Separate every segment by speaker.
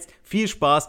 Speaker 1: jetzt viel Spaß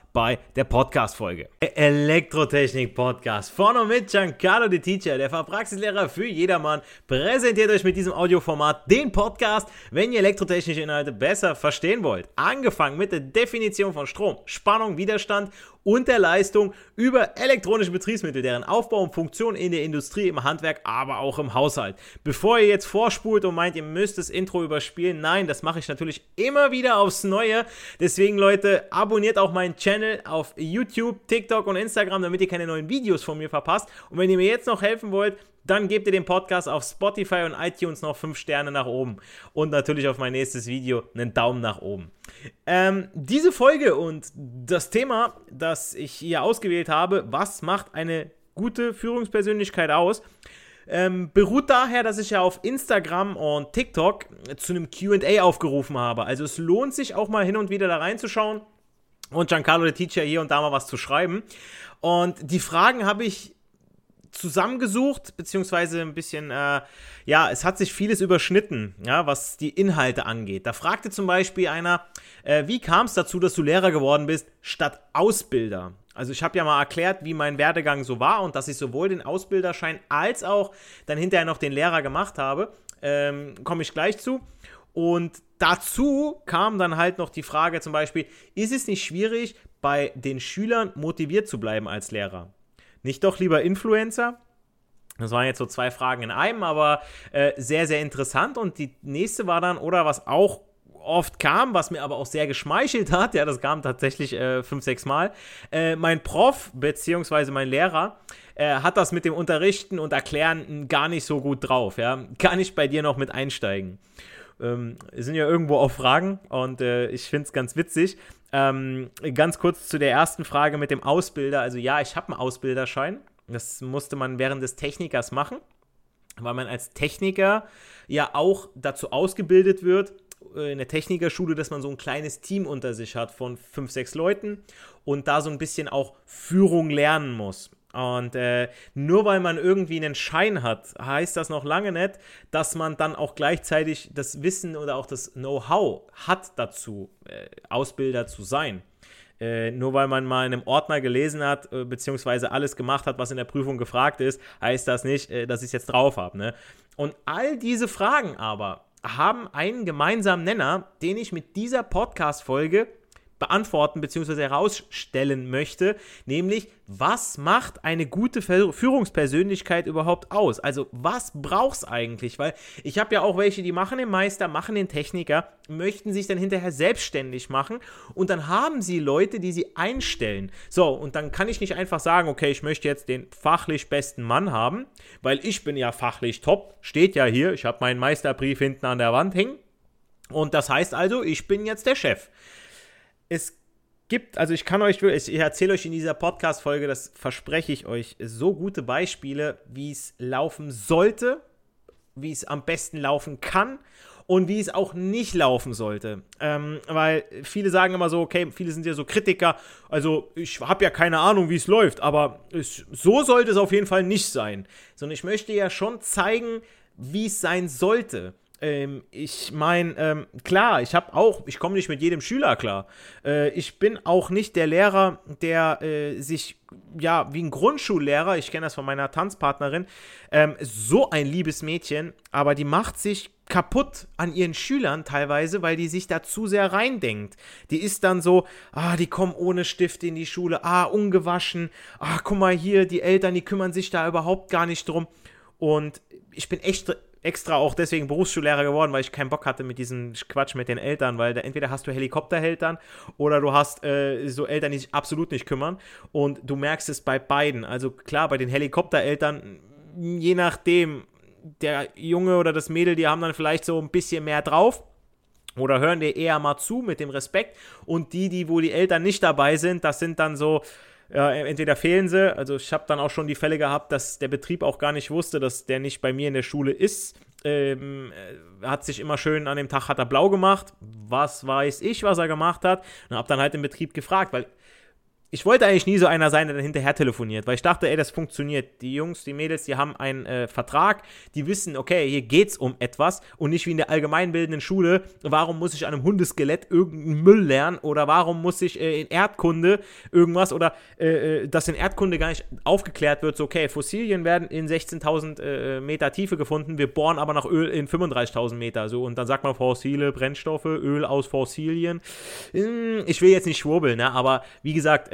Speaker 1: bei der Podcast-Folge. Elektrotechnik-Podcast von und mit Giancarlo De Teacher, der Fachpraxislehrer für jedermann, präsentiert euch mit diesem Audioformat den Podcast, wenn ihr elektrotechnische Inhalte besser verstehen wollt. Angefangen mit der Definition von Strom, Spannung, Widerstand und der Leistung über elektronische Betriebsmittel, deren Aufbau und Funktion in der Industrie, im Handwerk, aber auch im Haushalt. Bevor ihr jetzt vorspult und meint, ihr müsst das Intro überspielen, nein, das mache ich natürlich immer wieder aufs Neue. Deswegen, Leute, abonniert auch meinen Channel auf YouTube, TikTok und Instagram, damit ihr keine neuen Videos von mir verpasst. Und wenn ihr mir jetzt noch helfen wollt, dann gebt ihr dem Podcast auf Spotify und iTunes noch 5 Sterne nach oben und natürlich auf mein nächstes Video einen Daumen nach oben. Ähm, diese Folge und das Thema, das ich hier ausgewählt habe, was macht eine gute Führungspersönlichkeit aus, ähm, beruht daher, dass ich ja auf Instagram und TikTok zu einem QA aufgerufen habe. Also es lohnt sich auch mal hin und wieder da reinzuschauen und Giancarlo der Teacher hier und da mal was zu schreiben. Und die Fragen habe ich zusammengesucht, beziehungsweise ein bisschen, äh, ja, es hat sich vieles überschnitten, ja, was die Inhalte angeht. Da fragte zum Beispiel einer, äh, wie kam es dazu, dass du Lehrer geworden bist, statt Ausbilder? Also ich habe ja mal erklärt, wie mein Werdegang so war und dass ich sowohl den Ausbilderschein als auch dann hinterher noch den Lehrer gemacht habe. Ähm, Komme ich gleich zu. Und dazu kam dann halt noch die Frage zum Beispiel, ist es nicht schwierig, bei den Schülern motiviert zu bleiben als Lehrer? Nicht doch lieber Influencer? Das waren jetzt so zwei Fragen in einem, aber äh, sehr, sehr interessant. Und die nächste war dann, oder was auch oft kam, was mir aber auch sehr geschmeichelt hat, ja, das kam tatsächlich äh, fünf, sechs Mal. Äh, mein Prof, beziehungsweise mein Lehrer, äh, hat das mit dem Unterrichten und Erklären gar nicht so gut drauf, ja. Kann ich bei dir noch mit einsteigen? Ähm, sind ja irgendwo auch Fragen und äh, ich finde es ganz witzig. Ähm, ganz kurz zu der ersten Frage mit dem Ausbilder. Also ja, ich habe einen Ausbilderschein. Das musste man während des Technikers machen, weil man als Techniker ja auch dazu ausgebildet wird, äh, in der Technikerschule, dass man so ein kleines Team unter sich hat von fünf, sechs Leuten und da so ein bisschen auch Führung lernen muss. Und äh, nur weil man irgendwie einen Schein hat, heißt das noch lange nicht, dass man dann auch gleichzeitig das Wissen oder auch das Know-how hat dazu, äh, Ausbilder zu sein. Äh, nur weil man mal in einem Ordner gelesen hat, äh, beziehungsweise alles gemacht hat, was in der Prüfung gefragt ist, heißt das nicht, äh, dass ich es jetzt drauf habe. Ne? Und all diese Fragen aber haben einen gemeinsamen Nenner, den ich mit dieser Podcast-Folge beantworten bzw. herausstellen möchte, nämlich was macht eine gute Führungspersönlichkeit überhaupt aus? Also was brauchst eigentlich? Weil ich habe ja auch welche, die machen den Meister, machen den Techniker, möchten sich dann hinterher selbstständig machen und dann haben sie Leute, die sie einstellen. So, und dann kann ich nicht einfach sagen, okay, ich möchte jetzt den fachlich besten Mann haben, weil ich bin ja fachlich top, steht ja hier, ich habe meinen Meisterbrief hinten an der Wand hängen. Und das heißt also, ich bin jetzt der Chef. Es gibt, also ich kann euch, ich erzähle euch in dieser Podcast-Folge, das verspreche ich euch, so gute Beispiele, wie es laufen sollte, wie es am besten laufen kann und wie es auch nicht laufen sollte. Ähm, weil viele sagen immer so, okay, viele sind ja so Kritiker, also ich habe ja keine Ahnung, wie es läuft, aber es, so sollte es auf jeden Fall nicht sein. Sondern ich möchte ja schon zeigen, wie es sein sollte. Ähm, ich meine, ähm, klar, ich habe auch, ich komme nicht mit jedem Schüler klar. Äh, ich bin auch nicht der Lehrer, der äh, sich, ja, wie ein Grundschullehrer, ich kenne das von meiner Tanzpartnerin, ähm, so ein liebes Mädchen, aber die macht sich kaputt an ihren Schülern teilweise, weil die sich da zu sehr reindenkt. Die ist dann so, ah, die kommen ohne Stift in die Schule, ah, ungewaschen, ah, guck mal hier, die Eltern, die kümmern sich da überhaupt gar nicht drum. Und ich bin echt extra auch deswegen Berufsschullehrer geworden, weil ich keinen Bock hatte mit diesem Quatsch mit den Eltern, weil da entweder hast du Helikoptereltern oder du hast äh, so Eltern, die sich absolut nicht kümmern und du merkst es bei beiden. Also klar, bei den Helikoptereltern, je nachdem, der Junge oder das Mädel, die haben dann vielleicht so ein bisschen mehr drauf oder hören dir eher mal zu mit dem Respekt und die, die, wo die Eltern nicht dabei sind, das sind dann so, ja, entweder fehlen sie, also ich habe dann auch schon die Fälle gehabt, dass der Betrieb auch gar nicht wusste, dass der nicht bei mir in der Schule ist. Ähm, hat sich immer schön an dem Tag hat er blau gemacht. Was weiß ich, was er gemacht hat. Und habe dann halt im Betrieb gefragt, weil ich wollte eigentlich nie so einer sein, der dann hinterher telefoniert, weil ich dachte, ey, das funktioniert. Die Jungs, die Mädels, die haben einen äh, Vertrag, die wissen, okay, hier geht's um etwas und nicht wie in der allgemeinbildenden Schule, warum muss ich an einem Hundeskelett irgendeinen Müll lernen oder warum muss ich äh, in Erdkunde irgendwas oder äh, äh dass in Erdkunde gar nicht aufgeklärt wird, so, okay, Fossilien werden in 16.000 äh, Meter Tiefe gefunden, wir bohren aber nach Öl in 35.000 Meter, so, und dann sagt man fossile Brennstoffe, Öl aus Fossilien. Hm, ich will jetzt nicht schwurbeln, ne, aber wie gesagt,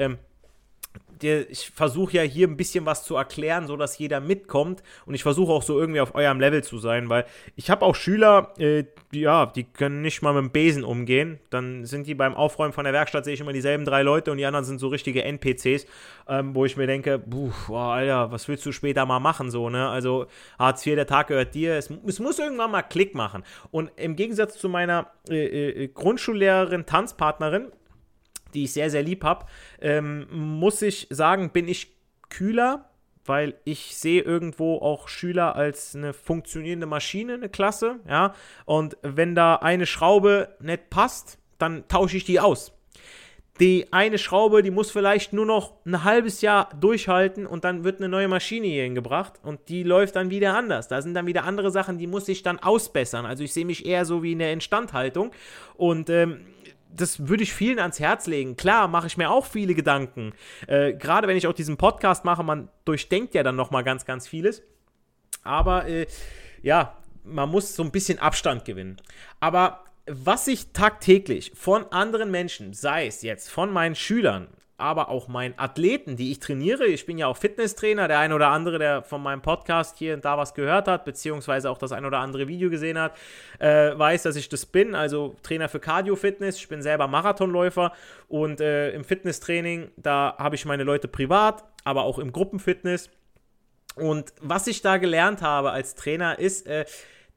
Speaker 1: ähm, ich versuche ja hier ein bisschen was zu erklären, sodass jeder mitkommt. Und ich versuche auch so irgendwie auf eurem Level zu sein, weil ich habe auch Schüler, äh, die, ja, die können nicht mal mit dem Besen umgehen. Dann sind die beim Aufräumen von der Werkstatt, sehe ich immer dieselben drei Leute und die anderen sind so richtige NPCs, ähm, wo ich mir denke, boah, Alter, was willst du später mal machen, so, ne? Also Hartz IV, der Tag gehört dir. Es, es muss irgendwann mal Klick machen. Und im Gegensatz zu meiner äh, äh, Grundschullehrerin, Tanzpartnerin, die ich sehr, sehr lieb habe, ähm, muss ich sagen, bin ich kühler, weil ich sehe irgendwo auch Schüler als eine funktionierende Maschine, eine Klasse, ja. Und wenn da eine Schraube nicht passt, dann tausche ich die aus. Die eine Schraube, die muss vielleicht nur noch ein halbes Jahr durchhalten und dann wird eine neue Maschine hier hingebracht und die läuft dann wieder anders. Da sind dann wieder andere Sachen, die muss ich dann ausbessern. Also ich sehe mich eher so wie in der Instandhaltung und ähm, das würde ich vielen ans Herz legen. Klar, mache ich mir auch viele Gedanken. Äh, Gerade wenn ich auch diesen Podcast mache, man durchdenkt ja dann nochmal ganz, ganz vieles. Aber äh, ja, man muss so ein bisschen Abstand gewinnen. Aber was ich tagtäglich von anderen Menschen, sei es jetzt von meinen Schülern, aber auch meinen Athleten, die ich trainiere. Ich bin ja auch Fitnesstrainer. Der ein oder andere, der von meinem Podcast hier und da was gehört hat, beziehungsweise auch das ein oder andere Video gesehen hat, äh, weiß, dass ich das bin. Also Trainer für Cardio-Fitness. Ich bin selber Marathonläufer und äh, im Fitnesstraining, da habe ich meine Leute privat, aber auch im Gruppenfitness. Und was ich da gelernt habe als Trainer ist, äh,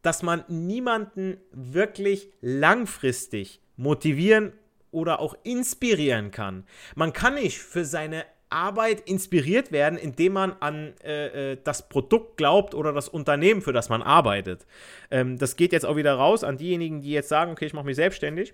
Speaker 1: dass man niemanden wirklich langfristig motivieren oder auch inspirieren kann. Man kann nicht für seine Arbeit inspiriert werden, indem man an äh, äh, das Produkt glaubt oder das Unternehmen, für das man arbeitet. Ähm, das geht jetzt auch wieder raus an diejenigen, die jetzt sagen, okay, ich mache mich selbstständig.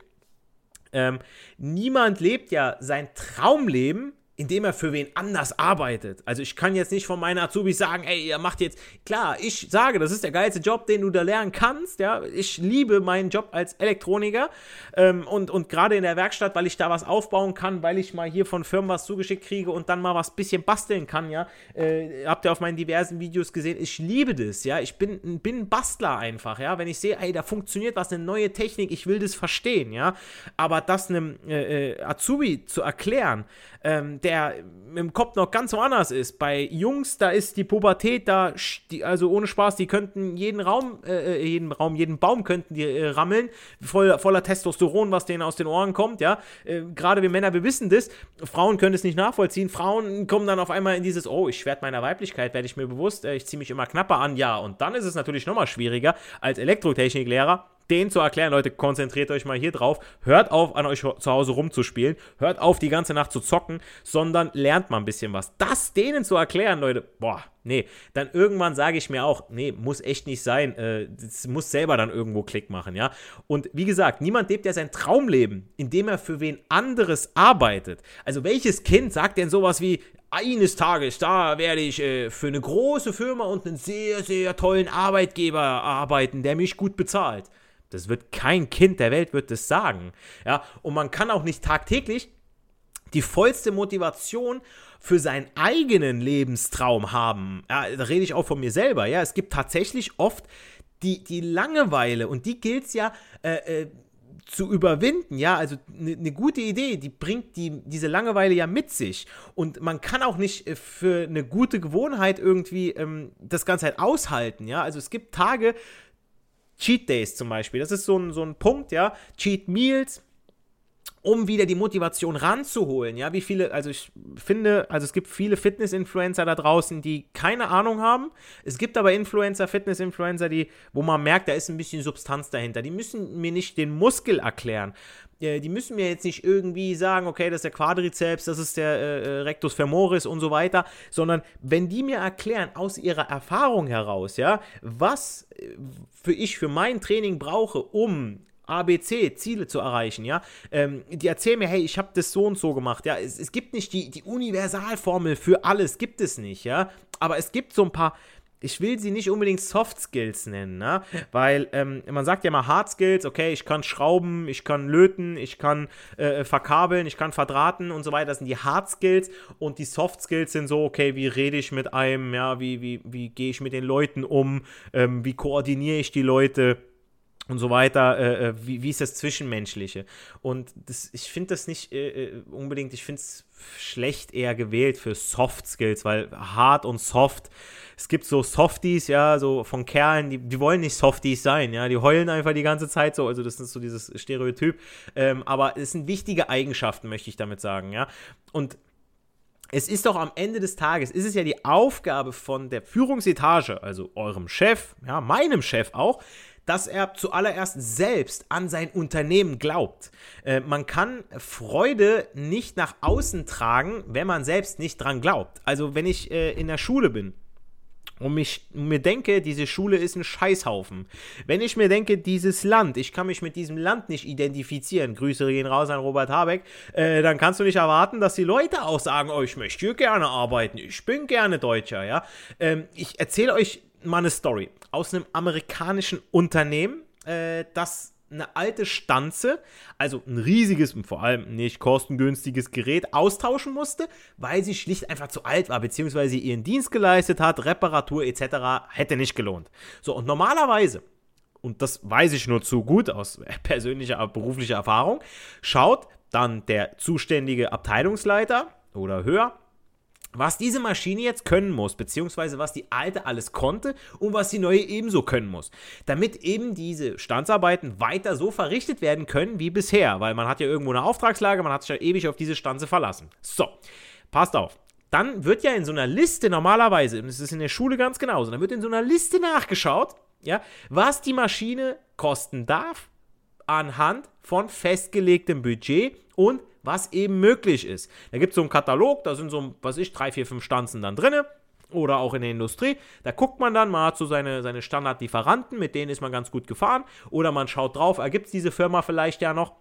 Speaker 1: Ähm, niemand lebt ja sein Traumleben indem er für wen anders arbeitet. Also ich kann jetzt nicht von meinen Azubis sagen, ey, ihr macht jetzt, klar, ich sage, das ist der geilste Job, den du da lernen kannst, ja, ich liebe meinen Job als Elektroniker ähm, und, und gerade in der Werkstatt, weil ich da was aufbauen kann, weil ich mal hier von Firmen was zugeschickt kriege und dann mal was bisschen basteln kann, ja, äh, habt ihr auf meinen diversen Videos gesehen, ich liebe das, ja, ich bin, bin ein Bastler einfach, ja, wenn ich sehe, ey, da funktioniert was, eine neue Technik, ich will das verstehen, ja, aber das einem äh, äh Azubi zu erklären, ähm, der im Kopf noch ganz woanders ist. Bei Jungs, da ist die Pubertät, da, die, also ohne Spaß, die könnten jeden Raum, äh, äh, jeden Raum, jeden Baum könnten die äh, rammeln, voll, voller Testosteron, was denen aus den Ohren kommt, ja. Äh, Gerade wir Männer, wir wissen das. Frauen können es nicht nachvollziehen. Frauen kommen dann auf einmal in dieses, oh, ich werde meiner Weiblichkeit, werde ich mir bewusst, äh, ich ziehe mich immer knapper an, ja. Und dann ist es natürlich nochmal schwieriger als Elektrotechniklehrer denen zu erklären, Leute, konzentriert euch mal hier drauf, hört auf, an euch zu Hause rumzuspielen, hört auf, die ganze Nacht zu zocken, sondern lernt mal ein bisschen was. Das denen zu erklären, Leute, boah, nee, dann irgendwann sage ich mir auch, nee, muss echt nicht sein, äh, das muss selber dann irgendwo Klick machen, ja. Und wie gesagt, niemand lebt ja sein Traumleben, indem er für wen anderes arbeitet. Also welches Kind sagt denn sowas wie, eines Tages, da werde ich äh, für eine große Firma und einen sehr, sehr tollen Arbeitgeber arbeiten, der mich gut bezahlt. Das wird kein Kind der Welt wird das sagen. Ja, und man kann auch nicht tagtäglich die vollste Motivation für seinen eigenen Lebenstraum haben. Ja, da rede ich auch von mir selber. Ja, es gibt tatsächlich oft die, die Langeweile und die gilt es ja äh, äh, zu überwinden. Ja, also eine ne gute Idee, die bringt die, diese Langeweile ja mit sich. Und man kann auch nicht äh, für eine gute Gewohnheit irgendwie ähm, das Ganze halt aushalten. Ja, also es gibt Tage, Cheat Days zum Beispiel. Das ist so ein, so ein Punkt, ja. Cheat Meals, um wieder die Motivation ranzuholen. Ja, wie viele, also ich finde, also es gibt viele Fitness-Influencer da draußen, die keine Ahnung haben. Es gibt aber Influencer, Fitness-Influencer, die, wo man merkt, da ist ein bisschen Substanz dahinter. Die müssen mir nicht den Muskel erklären. Äh, die müssen mir jetzt nicht irgendwie sagen, okay, das ist der Quadrizeps, das ist der äh, äh, Rectus femoris und so weiter, sondern wenn die mir erklären aus ihrer Erfahrung heraus, ja, was äh, für ich für mein Training brauche, um ABC, Ziele zu erreichen, ja. Ähm, die erzählen mir, hey, ich habe das so und so gemacht, ja. Es, es gibt nicht die, die Universalformel für alles, gibt es nicht, ja. Aber es gibt so ein paar, ich will sie nicht unbedingt Soft Skills nennen, ne? Weil ähm, man sagt ja mal Hard Skills, okay, ich kann schrauben, ich kann löten, ich kann äh, verkabeln, ich kann verdrahten und so weiter. Das sind die Hard Skills und die Soft Skills sind so, okay, wie rede ich mit einem, ja, wie, wie, wie gehe ich mit den Leuten um, ähm, wie koordiniere ich die Leute und so weiter, äh, äh, wie, wie ist das Zwischenmenschliche? Und das, ich finde das nicht äh, äh unbedingt, ich finde es schlecht eher gewählt für Soft Skills, weil hart und soft, es gibt so Softies, ja, so von Kerlen, die, die wollen nicht Softies sein, ja, die heulen einfach die ganze Zeit so, also das ist so dieses Stereotyp, ähm, aber es sind wichtige Eigenschaften, möchte ich damit sagen, ja, und es ist doch am Ende des Tages, ist es ja die Aufgabe von der Führungsetage, also eurem Chef, ja, meinem Chef auch, dass er zuallererst selbst an sein Unternehmen glaubt. Äh, man kann Freude nicht nach außen tragen, wenn man selbst nicht dran glaubt. Also wenn ich äh, in der Schule bin und mich, mir denke, diese Schule ist ein Scheißhaufen. Wenn ich mir denke, dieses Land, ich kann mich mit diesem Land nicht identifizieren, Grüße gehen raus an Robert Habeck, äh, dann kannst du nicht erwarten, dass die Leute auch sagen, oh, ich möchte hier gerne arbeiten, ich bin gerne Deutscher, ja. Ähm, ich erzähle euch mal eine Story aus einem amerikanischen Unternehmen, äh, das eine alte Stanze, also ein riesiges und vor allem nicht kostengünstiges Gerät austauschen musste, weil sie schlicht einfach zu alt war, beziehungsweise ihren Dienst geleistet hat, Reparatur etc. hätte nicht gelohnt. So, und normalerweise, und das weiß ich nur zu gut aus persönlicher, beruflicher Erfahrung, schaut dann der zuständige Abteilungsleiter oder höher was diese Maschine jetzt können muss, beziehungsweise was die alte alles konnte und was die neue ebenso können muss, damit eben diese Standsarbeiten weiter so verrichtet werden können wie bisher, weil man hat ja irgendwo eine Auftragslage, man hat sich ja ewig auf diese Stanze verlassen. So, passt auf. Dann wird ja in so einer Liste normalerweise, und es ist in der Schule ganz genauso, dann wird in so einer Liste nachgeschaut, ja, was die Maschine kosten darf anhand von festgelegtem Budget und was eben möglich ist. Da gibt es so einen Katalog, da sind so, was ich, drei, vier, fünf Stanzen dann drin. Oder auch in der Industrie. Da guckt man dann, man hat so seine, seine Standardlieferanten, mit denen ist man ganz gut gefahren. Oder man schaut drauf, ergibt es diese Firma vielleicht ja noch.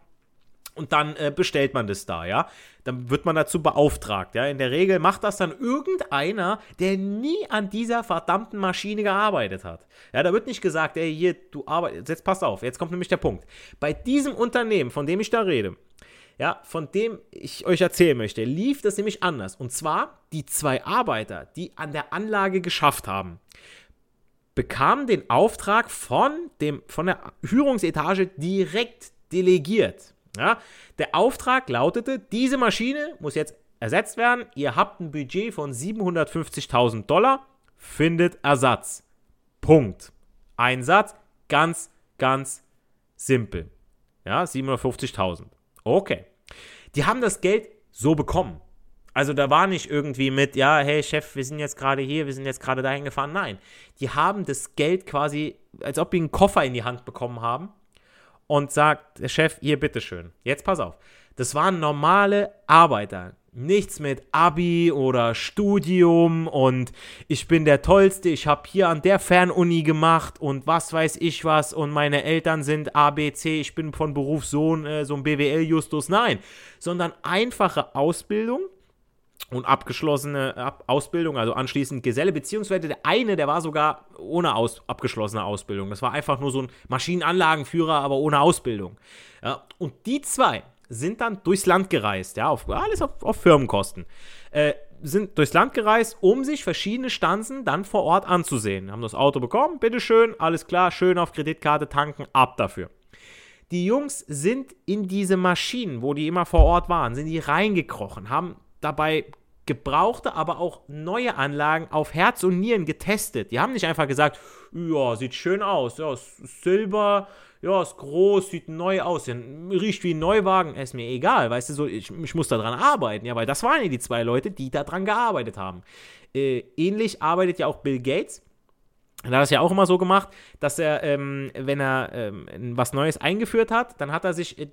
Speaker 1: Und dann äh, bestellt man das da, ja. Dann wird man dazu beauftragt, ja. In der Regel macht das dann irgendeiner, der nie an dieser verdammten Maschine gearbeitet hat. Ja, da wird nicht gesagt, ey, hier, du arbeitest, jetzt pass auf, jetzt kommt nämlich der Punkt. Bei diesem Unternehmen, von dem ich da rede, ja, von dem ich euch erzählen möchte, lief das nämlich anders. Und zwar die zwei Arbeiter, die an der Anlage geschafft haben, bekamen den Auftrag von, dem, von der Führungsetage direkt delegiert. Ja, der Auftrag lautete, diese Maschine muss jetzt ersetzt werden. Ihr habt ein Budget von 750.000 Dollar, findet Ersatz. Punkt. Ein Satz, ganz, ganz simpel. Ja, 750.000. Okay. Die haben das Geld so bekommen. Also da war nicht irgendwie mit, ja, hey Chef, wir sind jetzt gerade hier, wir sind jetzt gerade dahin gefahren. Nein, die haben das Geld quasi, als ob die einen Koffer in die Hand bekommen haben und sagt Chef, hier, bitteschön, jetzt pass auf. Das waren normale Arbeiter. Nichts mit Abi oder Studium und ich bin der Tollste, ich habe hier an der Fernuni gemacht und was weiß ich was und meine Eltern sind ABC, ich bin von Beruf so, äh, so ein BWL-Justus. Nein, sondern einfache Ausbildung und abgeschlossene Ab Ausbildung, also anschließend Geselle, beziehungsweise der eine, der war sogar ohne aus abgeschlossene Ausbildung. Das war einfach nur so ein Maschinenanlagenführer, aber ohne Ausbildung. Ja, und die zwei, sind dann durchs Land gereist, ja, auf, alles auf, auf Firmenkosten. Äh, sind durchs Land gereist, um sich verschiedene Stanzen dann vor Ort anzusehen. Haben das Auto bekommen, bitteschön, alles klar, schön auf Kreditkarte tanken, ab dafür. Die Jungs sind in diese Maschinen, wo die immer vor Ort waren, sind die reingekrochen, haben dabei gebrauchte, aber auch neue Anlagen auf Herz und Nieren getestet. Die haben nicht einfach gesagt, ja, sieht schön aus, ja, Silber, ja, ist groß, sieht neu aus, riecht wie ein Neuwagen, ist mir egal, weißt du, so, ich, ich muss daran arbeiten, ja, weil das waren ja die zwei Leute, die daran gearbeitet haben. Äh, ähnlich arbeitet ja auch Bill Gates er hat das ja auch immer so gemacht, dass er, ähm, wenn er ähm, was Neues eingeführt hat, dann hat er sich äh,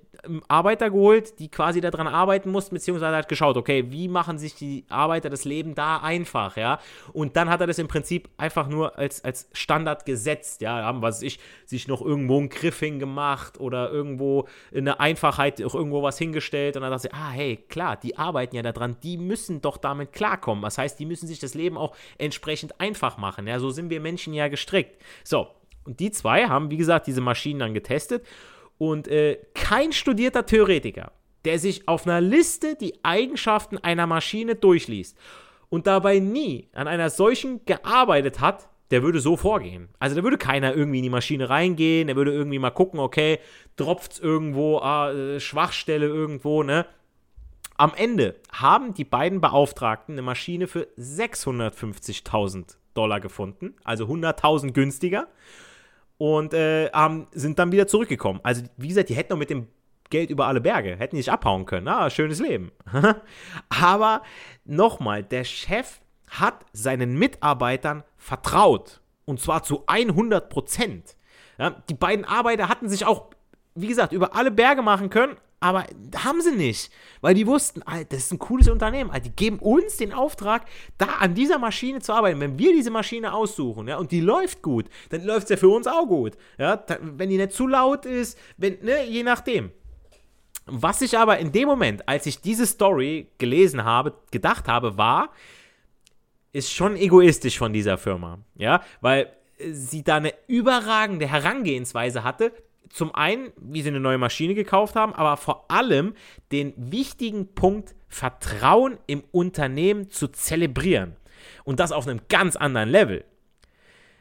Speaker 1: Arbeiter geholt, die quasi daran arbeiten mussten, beziehungsweise hat geschaut, okay, wie machen sich die Arbeiter das Leben da einfach, ja? Und dann hat er das im Prinzip einfach nur als, als Standard gesetzt, ja? Haben, was ich, sich noch irgendwo einen Griff hingemacht oder irgendwo in der Einfachheit auch irgendwo was hingestellt und dann dachte ich, ah, hey, klar, die arbeiten ja daran, die müssen doch damit klarkommen. Das heißt, die müssen sich das Leben auch entsprechend einfach machen, ja? So sind wir Menschen ja ja gestrickt. So, und die zwei haben, wie gesagt, diese Maschinen dann getestet und äh, kein studierter Theoretiker, der sich auf einer Liste die Eigenschaften einer Maschine durchliest und dabei nie an einer solchen gearbeitet hat, der würde so vorgehen. Also da würde keiner irgendwie in die Maschine reingehen, der würde irgendwie mal gucken, okay, tropft es irgendwo, ah, äh, Schwachstelle irgendwo, ne? Am Ende haben die beiden Beauftragten eine Maschine für 650.000 Dollar gefunden, also 100.000 günstiger und äh, haben, sind dann wieder zurückgekommen. Also wie gesagt, die hätten noch mit dem Geld über alle Berge, hätten nicht abhauen können. Ah, schönes Leben. Aber nochmal, der Chef hat seinen Mitarbeitern vertraut und zwar zu 100 Prozent. Ja, die beiden Arbeiter hatten sich auch, wie gesagt, über alle Berge machen können, aber haben sie nicht, weil die wussten, Alter, das ist ein cooles Unternehmen. Alter, die geben uns den Auftrag, da an dieser Maschine zu arbeiten. Wenn wir diese Maschine aussuchen, ja, und die läuft gut, dann läuft es ja für uns auch gut. Ja, wenn die nicht zu laut ist, wenn, ne, je nachdem. Was ich aber in dem Moment, als ich diese Story gelesen habe, gedacht habe, war, ist schon egoistisch von dieser Firma. Ja, weil sie da eine überragende Herangehensweise hatte, zum einen, wie sie eine neue Maschine gekauft haben, aber vor allem den wichtigen Punkt Vertrauen im Unternehmen zu zelebrieren. Und das auf einem ganz anderen Level.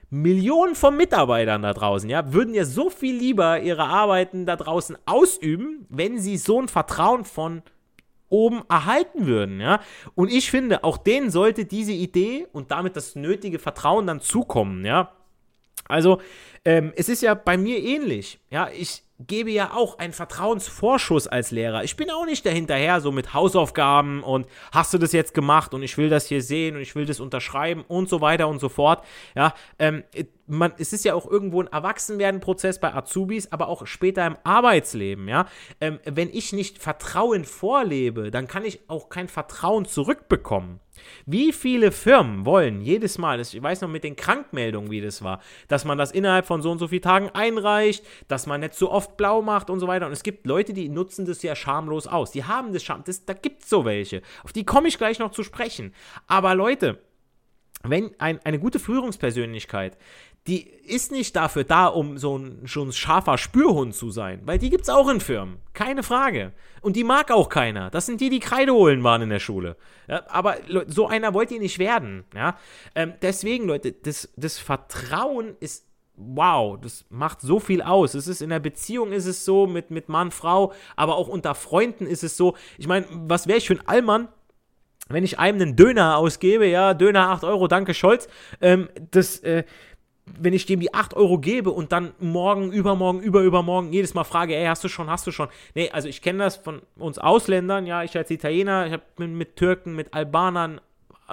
Speaker 1: Millionen von Mitarbeitern da draußen, ja, würden ja so viel lieber ihre Arbeiten da draußen ausüben, wenn sie so ein Vertrauen von oben erhalten würden, ja. Und ich finde, auch denen sollte diese Idee und damit das nötige Vertrauen dann zukommen, ja. Also, ähm, es ist ja bei mir ähnlich. Ja, ich gebe ja auch einen Vertrauensvorschuss als Lehrer. Ich bin auch nicht dahinterher, so mit Hausaufgaben und hast du das jetzt gemacht und ich will das hier sehen und ich will das unterschreiben und so weiter und so fort. Ja, ähm, man, es ist ja auch irgendwo ein Erwachsenwerden-Prozess bei Azubis, aber auch später im Arbeitsleben, ja. Ähm, wenn ich nicht Vertrauen vorlebe, dann kann ich auch kein Vertrauen zurückbekommen. Wie viele Firmen wollen jedes Mal, ich weiß noch mit den Krankmeldungen, wie das war, dass man das innerhalb von so und so vielen Tagen einreicht, dass man nicht so oft blau macht und so weiter. Und es gibt Leute, die nutzen das ja schamlos aus. Die haben das Scham, das, da gibt es so welche. Auf die komme ich gleich noch zu sprechen. Aber Leute, wenn ein, eine gute Führungspersönlichkeit die ist nicht dafür da, um so ein, schon scharfer Spürhund zu sein. Weil die gibt es auch in Firmen. Keine Frage. Und die mag auch keiner. Das sind die, die Kreide holen waren in der Schule. Ja, aber so einer wollt ihr nicht werden. Ja? Ähm, deswegen, Leute, das, das Vertrauen ist wow, das macht so viel aus. Es ist in der Beziehung ist es so, mit, mit Mann, Frau, aber auch unter Freunden ist es so. Ich meine, was wäre ich für ein Allmann, wenn ich einem einen Döner ausgebe, ja, Döner 8 Euro, danke Scholz, ähm, das, äh, wenn ich dem die 8 Euro gebe und dann morgen, übermorgen, überübermorgen jedes Mal frage, ey, hast du schon, hast du schon? Nee, also ich kenne das von uns Ausländern, ja, ich als Italiener, ich habe mit, Türken, mit Albanern,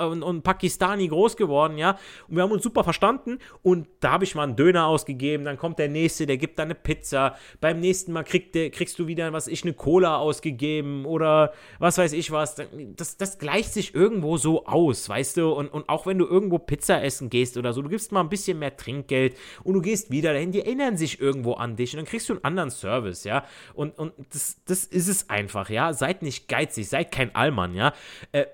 Speaker 1: und, und Pakistani groß geworden, ja. Und wir haben uns super verstanden. Und da habe ich mal einen Döner ausgegeben. Dann kommt der nächste, der gibt dann eine Pizza. Beim nächsten Mal krieg, der, kriegst du wieder, was ich, eine Cola ausgegeben oder was weiß ich was. Das, das gleicht sich irgendwo so aus, weißt du. Und, und auch wenn du irgendwo Pizza essen gehst oder so, du gibst mal ein bisschen mehr Trinkgeld und du gehst wieder dahin, die erinnern sich irgendwo an dich und dann kriegst du einen anderen Service, ja. Und, und das, das ist es einfach, ja. Seid nicht geizig, seid kein Allmann, ja. Äh,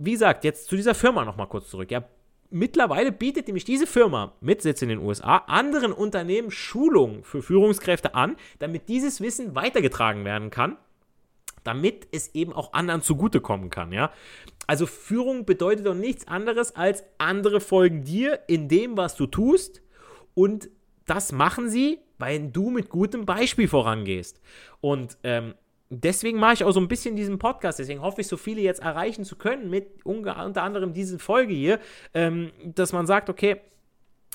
Speaker 1: wie gesagt, jetzt zu dieser Firma nochmal kurz zurück. Ja, mittlerweile bietet nämlich diese Firma mit Sitz in den USA anderen Unternehmen Schulungen für Führungskräfte an, damit dieses Wissen weitergetragen werden kann, damit es eben auch anderen zugutekommen kann, ja. Also Führung bedeutet doch nichts anderes als andere folgen dir in dem, was du tust und das machen sie, weil du mit gutem Beispiel vorangehst. Und ähm, deswegen mache ich auch so ein bisschen diesen Podcast. Deswegen hoffe ich, so viele jetzt erreichen zu können mit unter anderem diese Folge hier, ähm, dass man sagt, okay,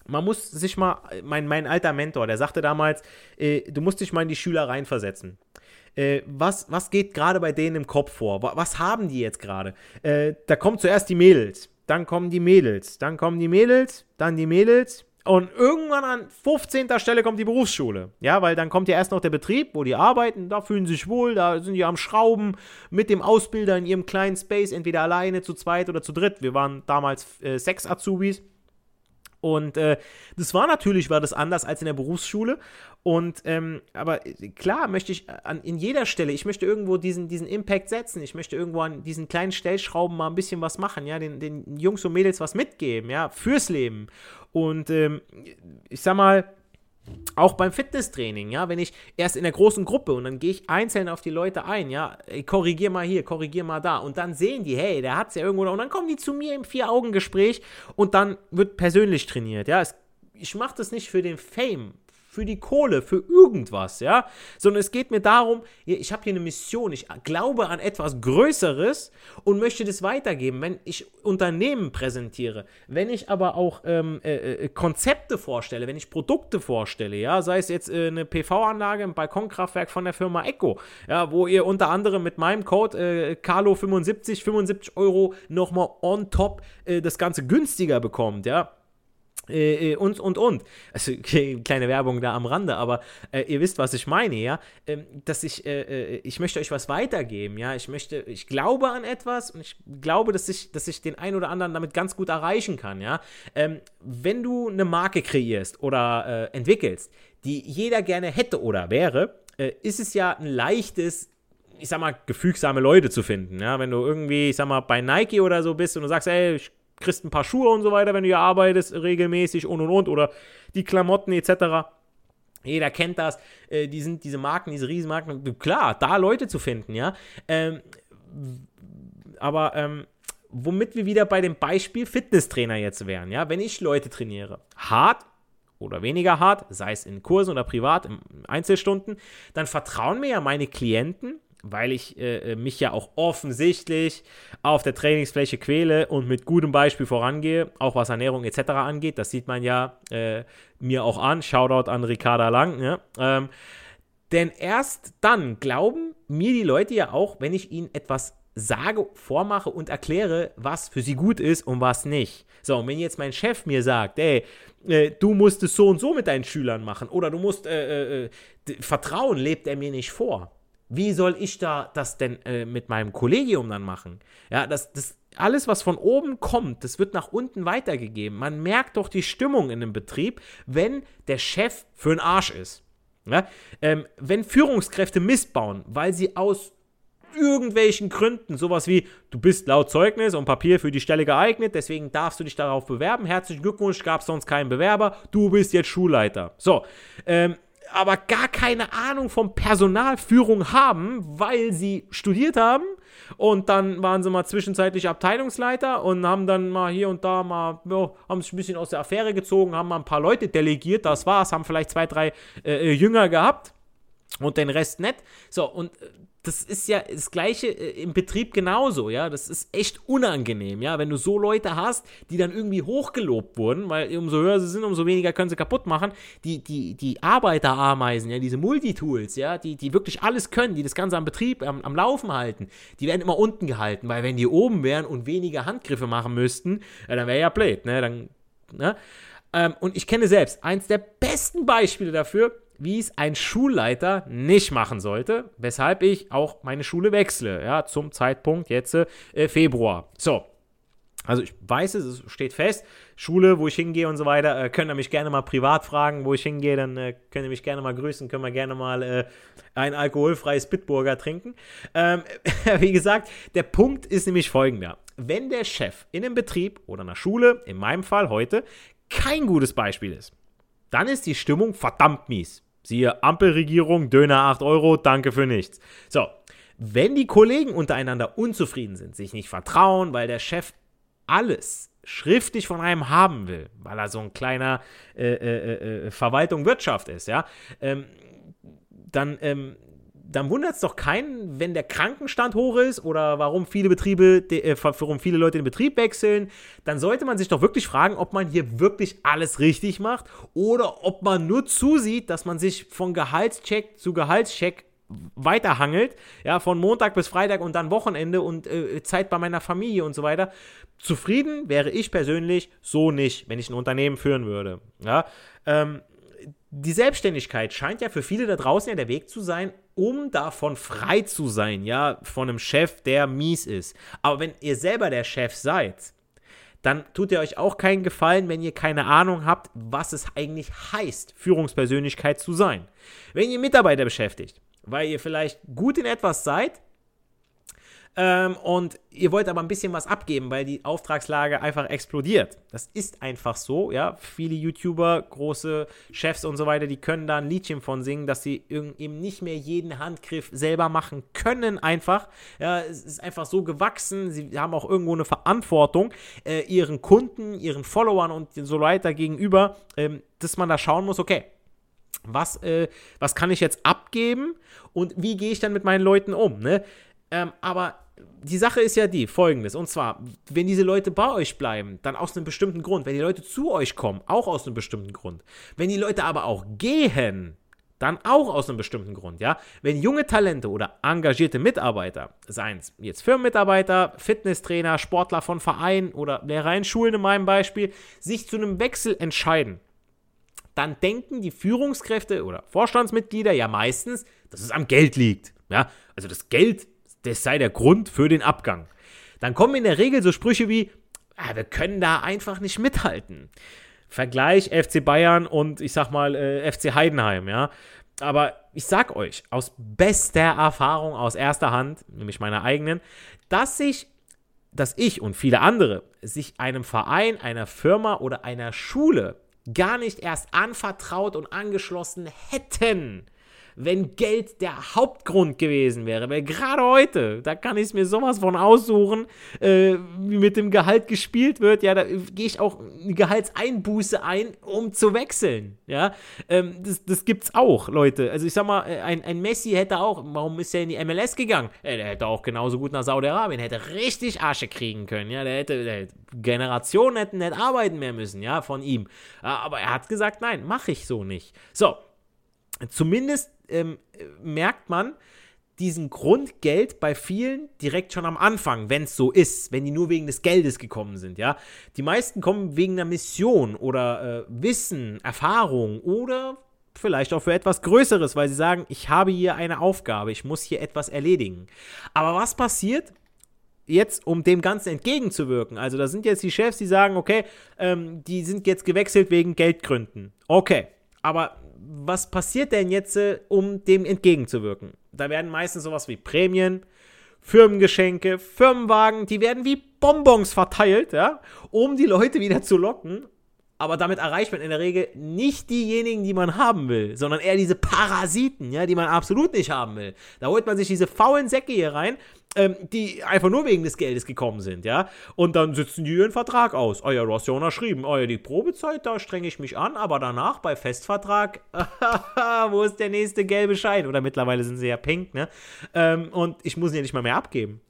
Speaker 1: man muss sich mal, mein, mein alter Mentor, der sagte damals, äh, du musst dich mal in die Schüler reinversetzen. Äh, was, was geht gerade bei denen im Kopf vor? Was haben die jetzt gerade? Äh, da kommen zuerst die Mädels, dann kommen die Mädels, dann kommen die Mädels, dann die Mädels, und irgendwann an 15. Stelle kommt die Berufsschule. Ja, weil dann kommt ja erst noch der Betrieb, wo die arbeiten, da fühlen sie sich wohl, da sind die am Schrauben mit dem Ausbilder in ihrem kleinen Space, entweder alleine, zu zweit oder zu dritt. Wir waren damals äh, sechs Azubis. Und äh, das war natürlich, war das anders als in der Berufsschule. Und ähm, aber klar möchte ich an, in jeder Stelle, ich möchte irgendwo diesen, diesen Impact setzen. Ich möchte irgendwo an diesen kleinen Stellschrauben mal ein bisschen was machen, ja, den, den Jungs und Mädels was mitgeben, ja, fürs Leben. Und ähm, ich sag mal, auch beim Fitnesstraining, ja, wenn ich erst in der großen Gruppe und dann gehe ich einzeln auf die Leute ein, ja, korrigier mal hier, korrigier mal da. Und dann sehen die, hey, der hat es ja irgendwo und dann kommen die zu mir im Vier-Augen-Gespräch und dann wird persönlich trainiert, ja. Es, ich mache das nicht für den Fame, für die Kohle, für irgendwas, ja, sondern es geht mir darum, ich habe hier eine Mission, ich glaube an etwas Größeres und möchte das weitergeben, wenn ich Unternehmen präsentiere, wenn ich aber auch ähm, äh, äh Konzepte vorstelle, wenn ich Produkte vorstelle, ja, sei es jetzt äh, eine PV-Anlage, ein Balkonkraftwerk von der Firma Echo, ja, wo ihr unter anderem mit meinem Code äh, Carlo75 75 Euro nochmal on top äh, das Ganze günstiger bekommt, ja, äh, äh, und, und, und. Also, okay, kleine Werbung da am Rande, aber äh, ihr wisst, was ich meine, ja. Ähm, dass ich, äh, äh, ich möchte euch was weitergeben, ja. Ich möchte, ich glaube an etwas und ich glaube, dass ich, dass ich den einen oder anderen damit ganz gut erreichen kann, ja. Ähm, wenn du eine Marke kreierst oder äh, entwickelst, die jeder gerne hätte oder wäre, ist es ja ein leichtes, ich sag mal, gefügsame Leute zu finden, ja. Wenn du irgendwie, ich sag mal, bei Nike oder so bist und du sagst, ey, ich kriegst ein paar Schuhe und so weiter, wenn du hier arbeitest, regelmäßig und und und. Oder die Klamotten etc. Jeder kennt das. Äh, die sind diese Marken, diese Riesenmarken. Klar, da Leute zu finden, ja. Ähm, aber ähm, womit wir wieder bei dem Beispiel Fitnesstrainer jetzt wären, ja. Wenn ich Leute trainiere, hart oder weniger hart, sei es in Kursen oder privat, in Einzelstunden, dann vertrauen mir ja meine Klienten weil ich äh, äh, mich ja auch offensichtlich auf der Trainingsfläche quäle und mit gutem Beispiel vorangehe, auch was Ernährung etc. angeht. Das sieht man ja äh, mir auch an. Shoutout an Ricarda Lang. Ja? Ähm, denn erst dann glauben mir die Leute ja auch, wenn ich ihnen etwas sage, vormache und erkläre, was für sie gut ist und was nicht. So, und wenn jetzt mein Chef mir sagt, ey, äh, du musst es so und so mit deinen Schülern machen oder du musst äh, äh, äh Vertrauen lebt er mir nicht vor. Wie soll ich da das denn äh, mit meinem Kollegium dann machen? Ja, das, das, alles, was von oben kommt, das wird nach unten weitergegeben. Man merkt doch die Stimmung in einem Betrieb, wenn der Chef für einen Arsch ist. Ja? Ähm, wenn Führungskräfte missbauen, weil sie aus irgendwelchen Gründen, sowas wie, du bist laut Zeugnis und Papier für die Stelle geeignet, deswegen darfst du dich darauf bewerben. Herzlichen Glückwunsch, gab es sonst keinen Bewerber, du bist jetzt Schulleiter. So, ähm, aber gar keine Ahnung von Personalführung haben, weil sie studiert haben und dann waren sie mal zwischenzeitlich Abteilungsleiter und haben dann mal hier und da mal, ja, haben sich ein bisschen aus der Affäre gezogen, haben mal ein paar Leute delegiert, das war's, haben vielleicht zwei, drei äh, äh Jünger gehabt und den Rest nicht. So, und äh, das ist ja das Gleiche äh, im Betrieb genauso, ja. Das ist echt unangenehm, ja. Wenn du so Leute hast, die dann irgendwie hochgelobt wurden, weil umso höher sie sind, umso weniger können sie kaputt machen. Die, die, die Arbeiterameisen, ja, diese Multitools, ja, die, die wirklich alles können, die das Ganze am Betrieb, am, am Laufen halten, die werden immer unten gehalten, weil wenn die oben wären und weniger Handgriffe machen müssten, ja, dann wäre ja blöd, ne? Dann, ne? Ähm, und ich kenne selbst eins der besten Beispiele dafür, wie es ein Schulleiter nicht machen sollte, weshalb ich auch meine Schule wechsle, ja, zum Zeitpunkt jetzt äh, Februar. So. Also ich weiß es, es steht fest. Schule, wo ich hingehe und so weiter, äh, könnt ihr mich gerne mal privat fragen, wo ich hingehe, dann äh, könnt ihr mich gerne mal grüßen, können wir gerne mal äh, ein alkoholfreies Bitburger trinken. Ähm, wie gesagt, der Punkt ist nämlich folgender. Wenn der Chef in einem Betrieb oder einer Schule, in meinem Fall heute, kein gutes Beispiel ist, dann ist die Stimmung verdammt mies. Siehe Ampelregierung, Döner 8 Euro, danke für nichts. So, wenn die Kollegen untereinander unzufrieden sind, sich nicht vertrauen, weil der Chef alles schriftlich von einem haben will, weil er so ein kleiner äh, äh, äh, Verwaltung Wirtschaft ist, ja, ähm, dann ähm, dann wundert es doch keinen, wenn der Krankenstand hoch ist oder warum viele Betriebe, äh, warum viele Leute den Betrieb wechseln. Dann sollte man sich doch wirklich fragen, ob man hier wirklich alles richtig macht oder ob man nur zusieht, dass man sich von Gehaltscheck zu Gehaltscheck weiterhangelt, ja, von Montag bis Freitag und dann Wochenende und äh, Zeit bei meiner Familie und so weiter. Zufrieden wäre ich persönlich so nicht, wenn ich ein Unternehmen führen würde. Ja, ähm, die Selbstständigkeit scheint ja für viele da draußen ja der Weg zu sein, um davon frei zu sein, ja, von einem Chef, der mies ist. Aber wenn ihr selber der Chef seid, dann tut ihr euch auch keinen Gefallen, wenn ihr keine Ahnung habt, was es eigentlich heißt, Führungspersönlichkeit zu sein. Wenn ihr Mitarbeiter beschäftigt, weil ihr vielleicht gut in etwas seid, ähm, und ihr wollt aber ein bisschen was abgeben, weil die Auftragslage einfach explodiert. Das ist einfach so, ja. Viele YouTuber, große Chefs und so weiter, die können da ein Liedchen von singen, dass sie eben nicht mehr jeden Handgriff selber machen können, einfach. Ja, es ist einfach so gewachsen. Sie haben auch irgendwo eine Verantwortung äh, ihren Kunden, ihren Followern und so weiter gegenüber, ähm, dass man da schauen muss, okay, was, äh, was kann ich jetzt abgeben und wie gehe ich dann mit meinen Leuten um? Ne? Ähm, aber die Sache ist ja die, folgendes, und zwar, wenn diese Leute bei euch bleiben, dann aus einem bestimmten Grund. Wenn die Leute zu euch kommen, auch aus einem bestimmten Grund. Wenn die Leute aber auch gehen, dann auch aus einem bestimmten Grund, ja. Wenn junge Talente oder engagierte Mitarbeiter, seien es jetzt Firmenmitarbeiter, Fitnesstrainer, Sportler von Vereinen oder Lehrer in Schulen in meinem Beispiel, sich zu einem Wechsel entscheiden, dann denken die Führungskräfte oder Vorstandsmitglieder ja meistens, dass es am Geld liegt. Ja, also das Geld das sei der Grund für den Abgang. Dann kommen in der Regel so Sprüche wie, ah, wir können da einfach nicht mithalten. Vergleich FC Bayern und ich sag mal äh, FC Heidenheim, ja. Aber ich sag euch aus bester Erfahrung, aus erster Hand, nämlich meiner eigenen, dass sich, dass ich und viele andere sich einem Verein, einer Firma oder einer Schule gar nicht erst anvertraut und angeschlossen hätten, wenn Geld der Hauptgrund gewesen wäre. Weil gerade heute, da kann ich mir sowas von aussuchen, äh, wie mit dem Gehalt gespielt wird. Ja, da gehe ich auch eine Gehaltseinbuße ein, um zu wechseln. Ja, ähm, das, das gibt's auch, Leute. Also ich sag mal, äh, ein, ein Messi hätte auch, warum ist er in die MLS gegangen? Äh, der hätte auch genauso gut nach Saudi-Arabien, hätte richtig Asche kriegen können. Ja, der hätte, der hätte Generationen hätten nicht arbeiten mehr müssen, ja, von ihm. Aber er hat gesagt, nein, mache ich so nicht. So, zumindest ähm, merkt man diesen Grundgeld bei vielen direkt schon am Anfang, wenn es so ist, wenn die nur wegen des Geldes gekommen sind, ja. Die meisten kommen wegen einer Mission oder äh, Wissen, Erfahrung oder vielleicht auch für etwas Größeres, weil sie sagen, ich habe hier eine Aufgabe, ich muss hier etwas erledigen. Aber was passiert, jetzt, um dem Ganzen entgegenzuwirken. Also da sind jetzt die Chefs, die sagen, okay, ähm, die sind jetzt gewechselt wegen Geldgründen. Okay, aber was passiert denn jetzt, äh, um dem entgegenzuwirken? Da werden meistens sowas wie Prämien, Firmengeschenke, Firmenwagen, die werden wie Bonbons verteilt, ja, um die Leute wieder zu locken, aber damit erreicht man in der Regel nicht diejenigen, die man haben will, sondern eher diese Parasiten, ja, die man absolut nicht haben will. Da holt man sich diese faulen Säcke hier rein, ähm, die einfach nur wegen des Geldes gekommen sind, ja. Und dann sitzen die ihren Vertrag aus. Oh ja, du hast ja unterschrieben. Oh ja, die Probezeit, da strenge ich mich an, aber danach bei Festvertrag, wo ist der nächste gelbe Schein? Oder mittlerweile sind sie ja pink, ne? Ähm, und ich muss ihn ja nicht mal mehr abgeben.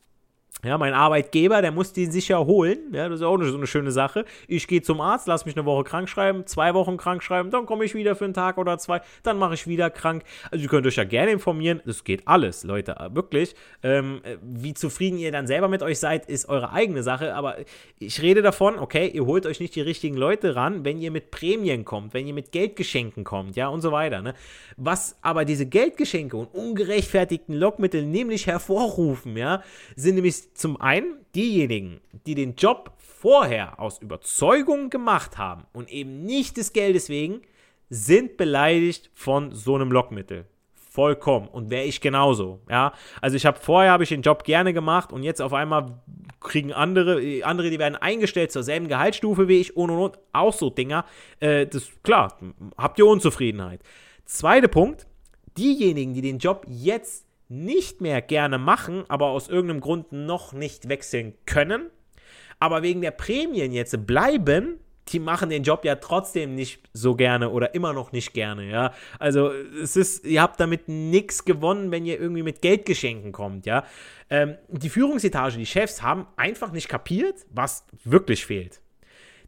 Speaker 1: Ja, mein Arbeitgeber, der muss den sicher holen. Ja, das ist auch so eine schöne Sache. Ich gehe zum Arzt, lass mich eine Woche krank schreiben, zwei Wochen krank schreiben, dann komme ich wieder für einen Tag oder zwei, dann mache ich wieder krank. Also ihr könnt euch ja gerne informieren. Das geht alles, Leute, wirklich. Ähm, wie zufrieden ihr dann selber mit euch seid, ist eure eigene Sache. Aber ich rede davon, okay, ihr holt euch nicht die richtigen Leute ran, wenn ihr mit Prämien kommt, wenn ihr mit Geldgeschenken kommt, ja, und so weiter. Ne? Was aber diese Geldgeschenke und ungerechtfertigten Lockmittel nämlich hervorrufen, ja, sind nämlich zum einen diejenigen, die den Job vorher aus Überzeugung gemacht haben und eben nicht des Geldes wegen, sind beleidigt von so einem Lockmittel. Vollkommen. Und wäre ich genauso. Ja, also ich habe vorher habe ich den Job gerne gemacht und jetzt auf einmal kriegen andere, andere, die werden eingestellt zur selben Gehaltsstufe wie ich und und und. Auch so Dinger. Äh, das klar, habt ihr Unzufriedenheit. Zweiter Punkt: Diejenigen, die den Job jetzt nicht mehr gerne machen, aber aus irgendeinem Grund noch nicht wechseln können, aber wegen der Prämien jetzt bleiben, die machen den Job ja trotzdem nicht so gerne oder immer noch nicht gerne, ja. Also es ist, ihr habt damit nichts gewonnen, wenn ihr irgendwie mit Geldgeschenken kommt, ja. Ähm, die Führungsetage, die Chefs haben einfach nicht kapiert, was wirklich fehlt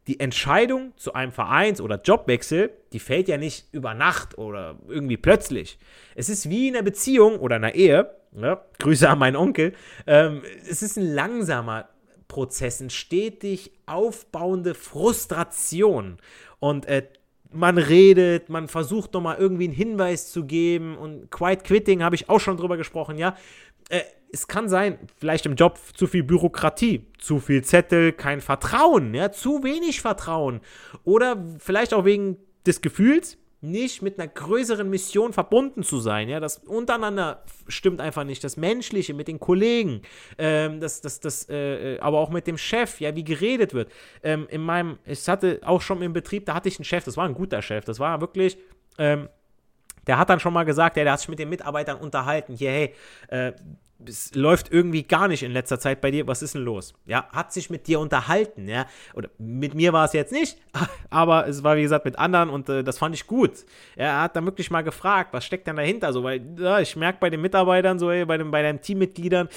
Speaker 1: die Entscheidung zu einem Vereins- oder Jobwechsel, die fällt ja nicht über Nacht oder irgendwie plötzlich. Es ist wie in einer Beziehung oder einer Ehe. Ja, Grüße an meinen Onkel. Ähm, es ist ein langsamer Prozess, ein stetig aufbauende Frustration. Und äh, man redet, man versucht nochmal irgendwie einen Hinweis zu geben und Quiet Quitting habe ich auch schon drüber gesprochen, ja. Äh, es kann sein, vielleicht im Job zu viel Bürokratie, zu viel Zettel, kein Vertrauen, ja, zu wenig Vertrauen. Oder vielleicht auch wegen des Gefühls, nicht mit einer größeren Mission verbunden zu sein. Ja, das untereinander stimmt einfach nicht. Das Menschliche mit den Kollegen, ähm, das, das, das, äh, aber auch mit dem Chef, ja, wie geredet wird. Ähm, in meinem, ich hatte auch schon im Betrieb, da hatte ich einen Chef, das war ein guter Chef, das war wirklich, ähm, der hat dann schon mal gesagt, ja, der hat sich mit den Mitarbeitern unterhalten, hier, hey, äh, es läuft irgendwie gar nicht in letzter Zeit bei dir. Was ist denn los? Ja, hat sich mit dir unterhalten, ja. Oder mit mir war es jetzt nicht, aber es war wie gesagt mit anderen und äh, das fand ich gut. Er hat dann wirklich mal gefragt, was steckt denn dahinter? So, weil ja, ich merke bei den Mitarbeitern, so ey, bei, den, bei deinen Teammitgliedern,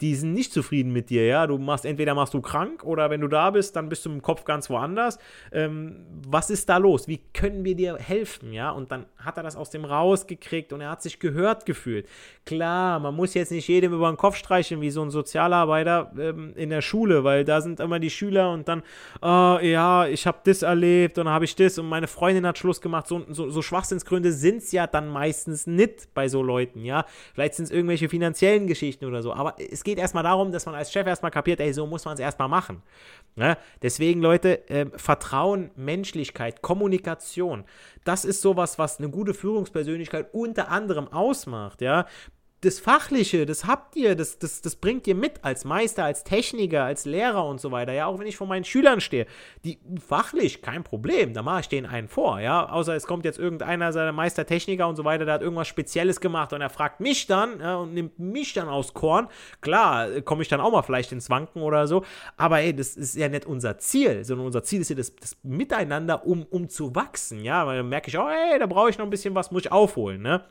Speaker 1: die sind nicht zufrieden mit dir, ja. Du machst, entweder machst du krank oder wenn du da bist, dann bist du im Kopf ganz woanders. Ähm, was ist da los? Wie können wir dir helfen, ja? Und dann hat er das aus dem rausgekriegt und er hat sich gehört gefühlt. Klar, man muss jetzt nicht jedem über den Kopf streichen wie so ein Sozialarbeiter ähm, in der Schule, weil da sind immer die Schüler und dann, oh, ja, ich habe das erlebt und habe ich das und meine Freundin hat Schluss gemacht. So, so, so Schwachsinnsgründe sind es ja dann meistens nicht bei so Leuten, ja. Vielleicht sind es irgendwelche finanziellen Geschichten oder so, aber es geht geht erstmal darum, dass man als Chef erstmal kapiert, ey, so muss man es erstmal machen. Ja? Deswegen, Leute, äh, Vertrauen, Menschlichkeit, Kommunikation, das ist sowas, was eine gute Führungspersönlichkeit unter anderem ausmacht, ja das Fachliche, das habt ihr, das, das, das bringt ihr mit als Meister, als Techniker, als Lehrer und so weiter. Ja, auch wenn ich vor meinen Schülern stehe, die fachlich kein Problem, da mache ich denen einen vor, ja. Außer es kommt jetzt irgendeiner, seiner Meistertechniker und so weiter, der hat irgendwas Spezielles gemacht und er fragt mich dann ja, und nimmt mich dann aus Korn. Klar, komme ich dann auch mal vielleicht ins Wanken oder so, aber ey, das ist ja nicht unser Ziel, sondern unser Ziel ist ja das, das Miteinander, um, um zu wachsen, ja. Weil dann merke ich, oh, ey, da brauche ich noch ein bisschen was, muss ich aufholen, ne.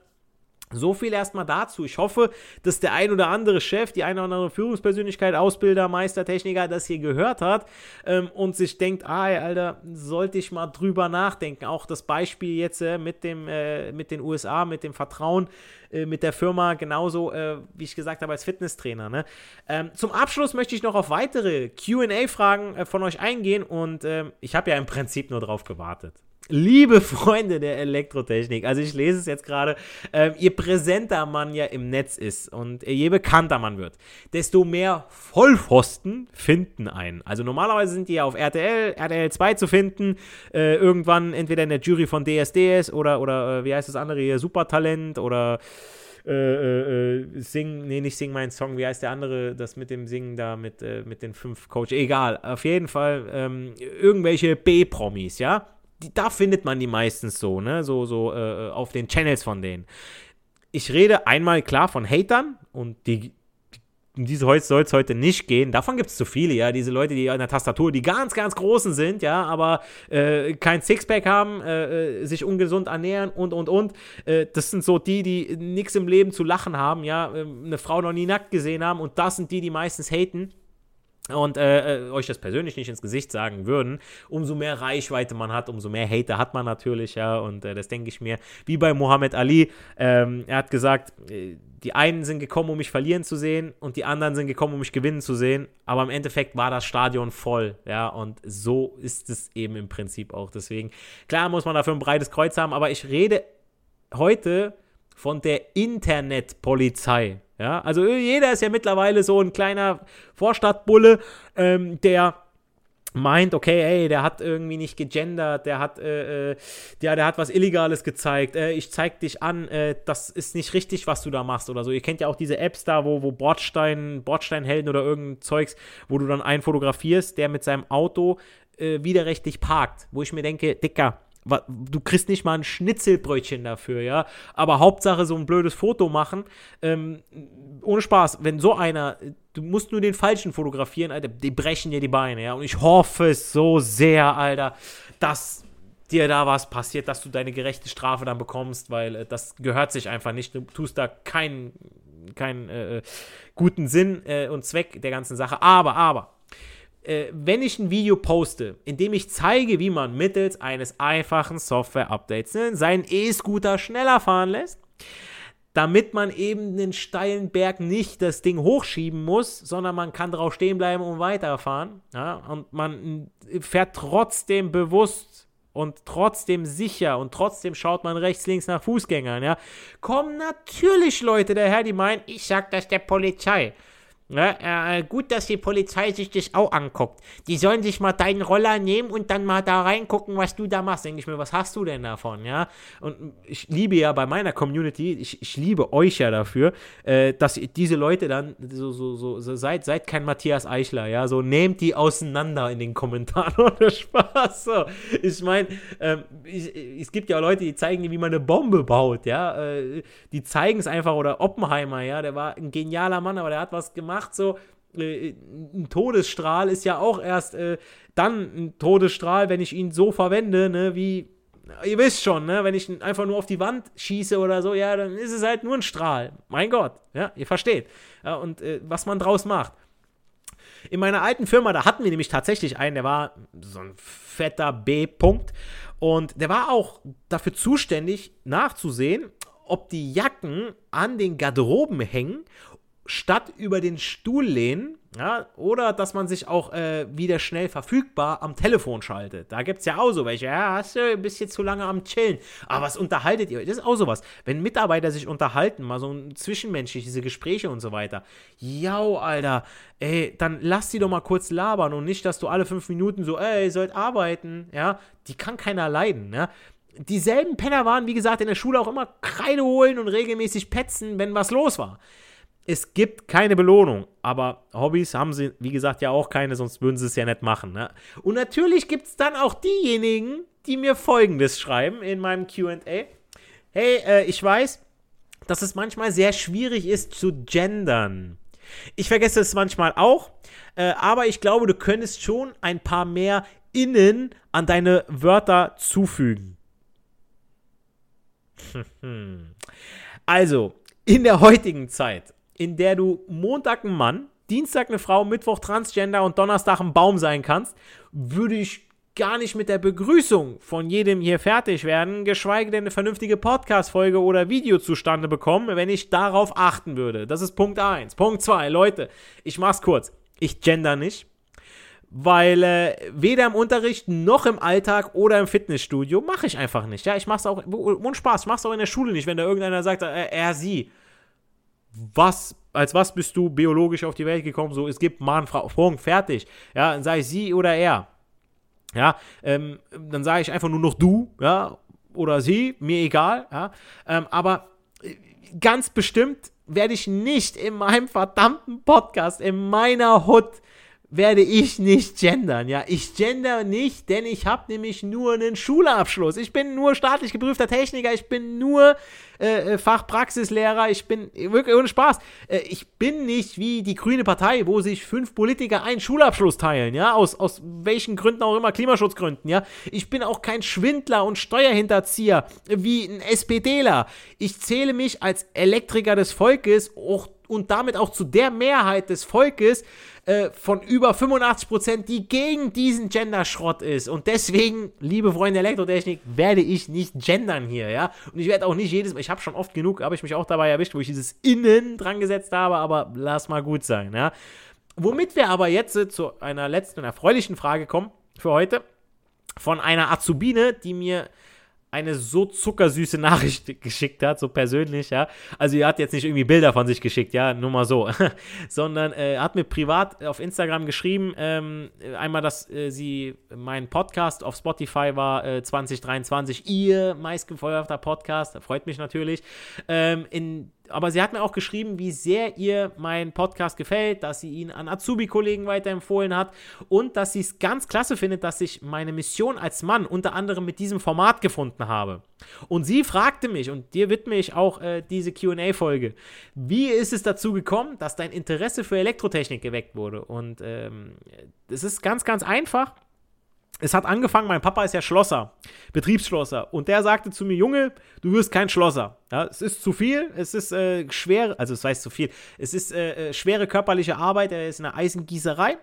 Speaker 1: So viel erstmal dazu. Ich hoffe, dass der ein oder andere Chef, die eine oder andere Führungspersönlichkeit, Ausbilder, Meister, Techniker das hier gehört hat ähm, und sich denkt, ah, Alter, sollte ich mal drüber nachdenken. Auch das Beispiel jetzt äh, mit, dem, äh, mit den USA, mit dem Vertrauen äh, mit der Firma, genauso äh, wie ich gesagt habe als Fitnesstrainer. Ne? Ähm, zum Abschluss möchte ich noch auf weitere QA-Fragen äh, von euch eingehen und ähm, ich habe ja im Prinzip nur drauf gewartet liebe Freunde der Elektrotechnik, also ich lese es jetzt gerade, äh, je präsenter man ja im Netz ist und je bekannter man wird, desto mehr Vollpfosten finden einen. Also normalerweise sind die ja auf RTL, RTL 2 zu finden, äh, irgendwann entweder in der Jury von DSDS oder, oder äh, wie heißt das andere hier, Supertalent oder äh, äh, äh, Sing, nee, nicht Sing mein Song, wie heißt der andere, das mit dem Singen da, mit, äh, mit den fünf Coach, egal, auf jeden Fall ähm, irgendwelche B-Promis, ja, die, da findet man die meistens so, ne, so, so äh, auf den Channels von denen. Ich rede einmal klar von Hatern und die, um diese soll es heute nicht gehen. Davon gibt es zu viele, ja. Diese Leute, die an der Tastatur, die ganz, ganz großen sind, ja, aber äh, kein Sixpack haben, äh, äh, sich ungesund ernähren und, und, und. Äh, das sind so die, die nichts im Leben zu lachen haben, ja. Ähm, eine Frau noch nie nackt gesehen haben und das sind die, die meistens haten und äh, äh, euch das persönlich nicht ins Gesicht sagen würden, umso mehr Reichweite man hat, umso mehr Hater hat man natürlich, ja, und äh, das denke ich mir, wie bei Muhammad Ali, ähm, er hat gesagt, äh, die einen sind gekommen, um mich verlieren zu sehen und die anderen sind gekommen, um mich gewinnen zu sehen, aber im Endeffekt war das Stadion voll, ja, und so ist es eben im Prinzip auch, deswegen, klar muss man dafür ein breites Kreuz haben, aber ich rede heute von der Internetpolizei, ja, also jeder ist ja mittlerweile so ein kleiner Vorstadtbulle, ähm, der meint, okay, ey, der hat irgendwie nicht gegendert, der hat, äh, äh, ja, der hat was Illegales gezeigt, äh, ich zeig dich an, äh, das ist nicht richtig, was du da machst oder so. Ihr kennt ja auch diese Apps da, wo, wo Bordstein, Bordsteinhelden oder irgendein Zeugs, wo du dann einen fotografierst, der mit seinem Auto äh, widerrechtlich parkt, wo ich mir denke, Dicker, du kriegst nicht mal ein Schnitzelbrötchen dafür, ja. Aber Hauptsache so ein blödes Foto machen. Ähm, ohne Spaß, wenn so einer, du musst nur den falschen fotografieren, Alter, die brechen dir die Beine, ja. Und ich hoffe es so sehr, Alter, dass dir da was passiert, dass du deine gerechte Strafe dann bekommst, weil äh, das gehört sich einfach nicht. Du tust da keinen keinen äh, guten Sinn äh, und Zweck der ganzen Sache. Aber, aber, äh, wenn ich ein Video poste, in dem ich zeige, wie man mittels eines einfachen Software-Updates ne, seinen E-Scooter schneller fahren lässt, damit man eben den steilen Berg nicht das Ding hochschieben muss, sondern man kann drauf stehen bleiben und weiterfahren. Ja, und man fährt trotzdem bewusst und trotzdem sicher und trotzdem schaut man rechts, links nach Fußgängern. Ja, kommen natürlich Leute daher, die meinen, ich sag das der Polizei. Ja, ne? äh, gut, dass die Polizei sich das auch anguckt. Die sollen sich mal deinen Roller nehmen und dann mal da reingucken, was du da machst. Denke ich mir, was hast du denn davon, ja? Und ich liebe ja bei meiner Community, ich, ich liebe euch ja dafür, äh, dass diese Leute dann so, so, so, so, seid, seid kein Matthias Eichler, ja? So nehmt die auseinander in den Kommentaren oder Spaß. So. Ich meine, ähm, es gibt ja auch Leute, die zeigen, wie man eine Bombe baut, ja? Äh, die zeigen es einfach, oder Oppenheimer, ja? Der war ein genialer Mann, aber der hat was gemacht macht, so äh, ein Todesstrahl ist ja auch erst äh, dann ein Todesstrahl, wenn ich ihn so verwende, ne, wie ihr wisst schon, ne, wenn ich ihn einfach nur auf die Wand schieße oder so, ja, dann ist es halt nur ein Strahl. Mein Gott, ja, ihr versteht. Ja, und äh, was man draus macht. In meiner alten Firma, da hatten wir nämlich tatsächlich einen, der war so ein fetter B-Punkt. Und der war auch dafür zuständig, nachzusehen, ob die Jacken an den Garderoben hängen statt über den Stuhl lehnen, ja, oder dass man sich auch äh, wieder schnell verfügbar am Telefon schaltet. Da gibt es ja auch so welche, ja, hast du ein bisschen zu lange am Chillen. Aber was unterhaltet ihr? Das ist auch sowas. Wenn Mitarbeiter sich unterhalten, mal so ein zwischenmenschlich, diese Gespräche und so weiter. Ja, Alter, ey, dann lass die doch mal kurz labern und nicht, dass du alle fünf Minuten so, ey, ihr sollt arbeiten, ja. Die kann keiner leiden, ja dieselben Penner waren, wie gesagt, in der Schule auch immer Kreide holen und regelmäßig petzen, wenn was los war es gibt keine Belohnung, aber Hobbys haben sie, wie gesagt, ja auch keine, sonst würden sie es ja nicht machen. Ne? Und natürlich gibt es dann auch diejenigen, die mir folgendes schreiben in meinem QA. Hey, äh, ich weiß, dass es manchmal sehr schwierig ist zu gendern. Ich vergesse es manchmal auch, äh, aber ich glaube, du könntest schon ein paar mehr Innen an deine Wörter zufügen. also, in der heutigen Zeit in der du Montag ein Mann, Dienstag eine Frau, Mittwoch Transgender und Donnerstag ein Baum sein kannst, würde ich gar nicht mit der Begrüßung von jedem hier fertig werden, geschweige denn eine vernünftige Podcast-Folge oder Video zustande bekommen, wenn ich darauf achten würde. Das ist Punkt 1. Punkt 2, Leute, ich mach's kurz. Ich gender nicht, weil äh, weder im Unterricht noch im Alltag oder im Fitnessstudio mache ich einfach nicht. Ja, ich mach's auch, ohne Spaß, ich mach's auch in der Schule nicht, wenn da irgendeiner sagt, äh, er, sie was, als was bist du biologisch auf die Welt gekommen? So, es gibt Mann, Frau, Punkt, fertig. Ja, sage ich sie oder er. Ja, ähm, dann sage ich einfach nur noch du, ja, oder sie, mir egal, ja. Ähm, aber ganz bestimmt werde ich nicht in meinem verdammten Podcast, in meiner Hut, werde ich nicht gendern. Ja, ich gender nicht, denn ich habe nämlich nur einen Schulabschluss. Ich bin nur staatlich geprüfter Techniker, ich bin nur äh, äh, Fachpraxislehrer, ich bin wirklich ohne Spaß. Äh, ich bin nicht wie die Grüne Partei, wo sich fünf Politiker einen Schulabschluss teilen, ja, aus, aus welchen Gründen auch immer, Klimaschutzgründen, ja. Ich bin auch kein Schwindler und Steuerhinterzieher wie ein SPDler. Ich zähle mich als Elektriker des Volkes auch, und damit auch zu der Mehrheit des Volkes, äh, von über 85%, die gegen diesen Gender-Schrott ist. Und deswegen, liebe Freunde der Elektrotechnik, werde ich nicht gendern hier, ja. Und ich werde auch nicht jedes Mal, ich habe schon oft genug, habe ich mich auch dabei erwischt, wo ich dieses Innen dran gesetzt habe, aber lass mal gut sein, ja. Womit wir aber jetzt äh, zu einer letzten erfreulichen Frage kommen für heute. Von einer Azubine, die mir eine so zuckersüße Nachricht geschickt hat, so persönlich, ja. Also ihr hat jetzt nicht irgendwie Bilder von sich geschickt, ja, nur mal so, sondern äh, hat mir privat auf Instagram geschrieben, ähm, einmal, dass äh, sie mein Podcast auf Spotify war äh, 2023, ihr meistgefeuerter Podcast, freut mich natürlich. Ähm, in aber sie hat mir auch geschrieben, wie sehr ihr mein Podcast gefällt, dass sie ihn an Azubi-Kollegen weiterempfohlen hat und dass sie es ganz klasse findet, dass ich meine Mission als Mann unter anderem mit diesem Format gefunden habe. Und sie fragte mich, und dir widme ich auch äh, diese QA-Folge, wie ist es dazu gekommen, dass dein Interesse für Elektrotechnik geweckt wurde? Und ähm, es ist ganz, ganz einfach es hat angefangen, mein Papa ist ja Schlosser, Betriebsschlosser. Und der sagte zu mir, Junge, du wirst kein Schlosser. Ja, es ist zu viel, es ist äh, schwer, also es heißt zu viel, es ist äh, äh schwere körperliche Arbeit, er ist in der Eisengießerei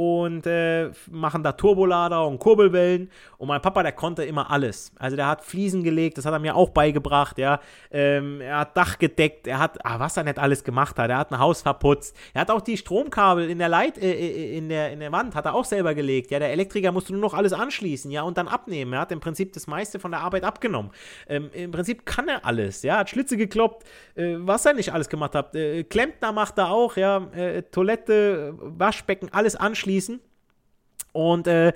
Speaker 1: und äh, machen da Turbolader und Kurbelwellen. Und mein Papa, der konnte immer alles. Also der hat Fliesen gelegt, das hat er mir auch beigebracht, ja. Ähm, er hat Dach gedeckt, er hat, ah, was er nicht alles gemacht hat. Er hat ein Haus verputzt. Er hat auch die Stromkabel in der Leit, äh, äh, in, der, in der Wand, hat er auch selber gelegt. Ja, der Elektriker musste nur noch alles anschließen, ja, und dann abnehmen. Er hat im Prinzip das meiste von der Arbeit abgenommen. Ähm, Im Prinzip kann er alles, ja. Hat Schlitze gekloppt, äh, was er nicht alles gemacht hat. Äh, Klempner macht er auch, ja. Äh, Toilette, Waschbecken, alles anschließen abschließen. Und äh,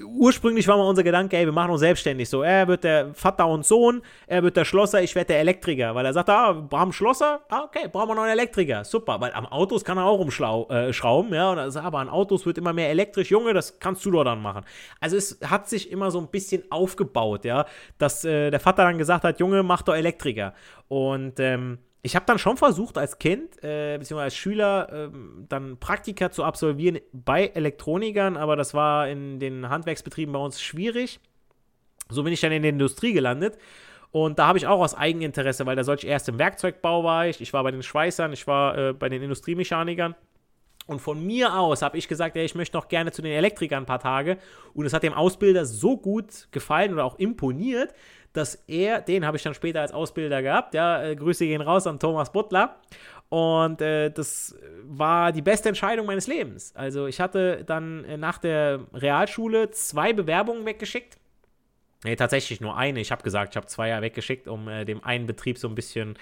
Speaker 1: ursprünglich war mal unser Gedanke, ey, wir machen uns selbstständig. So, er wird der Vater und Sohn, er wird der Schlosser, ich werde der Elektriker. Weil er sagt, ah, brauchen Schlosser, ah, okay, brauchen wir noch einen Elektriker. Super, weil am Autos kann er auch umschrauben, äh, ja. Und er sagt, aber an Autos wird immer mehr elektrisch, Junge, das kannst du doch dann machen. Also es hat sich immer so ein bisschen aufgebaut, ja, dass äh, der Vater dann gesagt hat, Junge, mach doch Elektriker. Und ähm, ich habe dann schon versucht, als Kind, äh, beziehungsweise als Schüler, äh, dann Praktika zu absolvieren bei Elektronikern, aber das war in den Handwerksbetrieben bei uns schwierig. So bin ich dann in der Industrie gelandet. Und da habe ich auch aus Eigeninteresse, weil da sollte erst im Werkzeugbau war ich, ich war bei den Schweißern, ich war äh, bei den Industriemechanikern. Und von mir aus habe ich gesagt, ja, ich möchte noch gerne zu den Elektrikern ein paar Tage. Und es hat dem Ausbilder so gut gefallen oder auch imponiert, dass er, den habe ich dann später als Ausbilder gehabt, ja, äh, Grüße gehen raus an Thomas Butler. Und äh, das war die beste Entscheidung meines Lebens. Also ich hatte dann äh, nach der Realschule zwei Bewerbungen weggeschickt. Nee, tatsächlich nur eine. Ich habe gesagt, ich habe zwei Jahre weggeschickt, um äh, dem einen Betrieb so ein bisschen,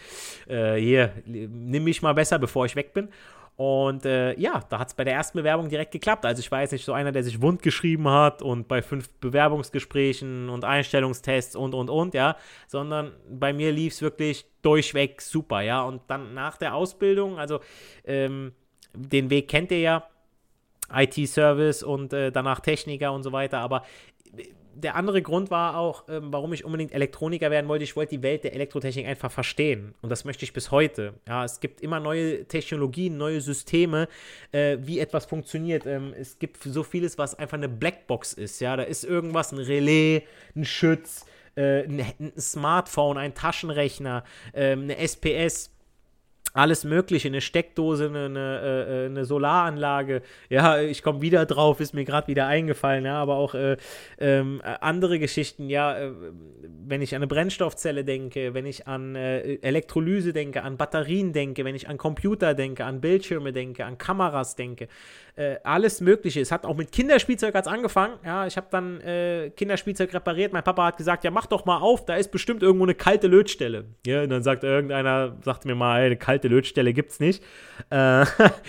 Speaker 1: äh, hier, nimm mich mal besser, bevor ich weg bin. Und äh, ja, da hat es bei der ersten Bewerbung direkt geklappt. Also ich jetzt nicht so einer, der sich wund geschrieben hat und bei fünf Bewerbungsgesprächen und Einstellungstests und, und, und, ja, sondern bei mir lief es wirklich durchweg super, ja. Und dann nach der Ausbildung, also ähm, den Weg kennt ihr ja, IT-Service und äh, danach Techniker und so weiter, aber der andere Grund war auch, ähm, warum ich unbedingt Elektroniker werden wollte. Ich wollte die Welt der Elektrotechnik einfach verstehen. Und das möchte ich bis heute. Ja, es gibt immer neue Technologien, neue Systeme, äh, wie etwas funktioniert. Ähm, es gibt so vieles, was einfach eine Blackbox ist. Ja, da ist irgendwas, ein Relais, ein Schütz, äh, ein, ein, Smartphone, ein Taschenrechner, äh, eine SPS alles Mögliche, eine Steckdose, eine, eine, äh, eine Solaranlage. Ja, ich komme wieder drauf, ist mir gerade wieder eingefallen, ja, aber auch äh, ähm, andere Geschichten, ja, äh, wenn ich an eine Brennstoffzelle denke, wenn ich an äh, Elektrolyse denke, an Batterien denke, wenn ich an Computer denke, an Bildschirme denke, an Kameras denke, äh, alles Mögliche. Es hat auch mit Kinderspielzeug als angefangen. Ja, ich habe dann äh, Kinderspielzeug repariert. Mein Papa hat gesagt, ja, mach doch mal auf, da ist bestimmt irgendwo eine kalte Lötstelle. Ja, und dann sagt irgendeiner, sagt mir mal, eine kalte Lötstelle gibt's nicht. Äh,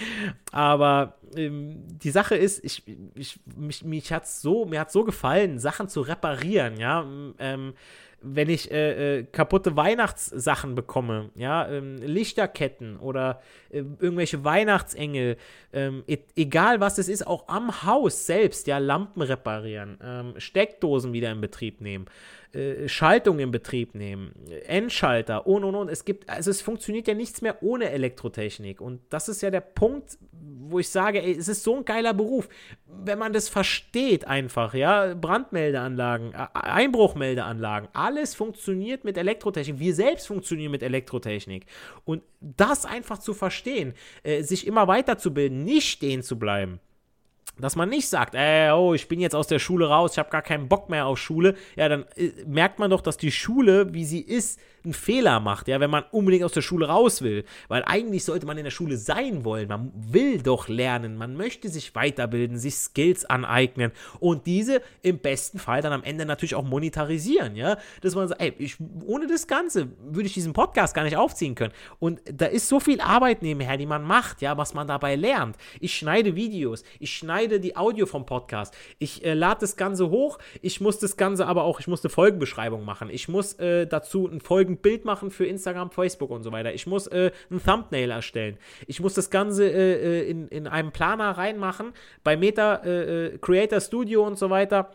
Speaker 1: aber ähm, die Sache ist, ich, ich, mich, mich hat's so, mir hat so gefallen, Sachen zu reparieren, ja. Ähm, wenn ich äh, äh, kaputte Weihnachtssachen bekomme, ja, ähm, Lichterketten oder äh, irgendwelche Weihnachtsengel, ähm, e egal was es ist, auch am Haus selbst, ja, Lampen reparieren, ähm, Steckdosen wieder in Betrieb nehmen, äh, Schaltung in Betrieb nehmen, Endschalter und und und. Es gibt, also es funktioniert ja nichts mehr ohne Elektrotechnik. Und das ist ja der Punkt, wo ich sage, ey, es ist so ein geiler Beruf. Wenn man das versteht einfach, ja, Brandmeldeanlagen, Einbruchmeldeanlagen, alles funktioniert mit Elektrotechnik. Wir selbst funktionieren mit Elektrotechnik. Und das einfach zu verstehen, äh, sich immer weiterzubilden, nicht stehen zu bleiben dass man nicht sagt, ey, oh, ich bin jetzt aus der Schule raus, ich habe gar keinen Bock mehr auf Schule. Ja, dann äh, merkt man doch, dass die Schule, wie sie ist, einen Fehler macht, ja, wenn man unbedingt aus der Schule raus will. Weil eigentlich sollte man in der Schule sein wollen. Man will doch lernen, man möchte sich weiterbilden, sich Skills aneignen und diese im besten Fall dann am Ende natürlich auch monetarisieren, ja. Dass man sagt, ey, ich, ohne das Ganze würde ich diesen Podcast gar nicht aufziehen können. Und da ist so viel Arbeit nebenher, die man macht, ja, was man dabei lernt. Ich schneide Videos, ich schneide die Audio vom Podcast, ich äh, lade das Ganze hoch, ich muss das Ganze aber auch, ich muss eine Folgenbeschreibung machen, ich muss äh, dazu ein Folgen Bild machen für Instagram, Facebook und so weiter. Ich muss äh, ein Thumbnail erstellen. Ich muss das Ganze äh, äh in, in einen Planer reinmachen. Bei Meta äh, äh, Creator Studio und so weiter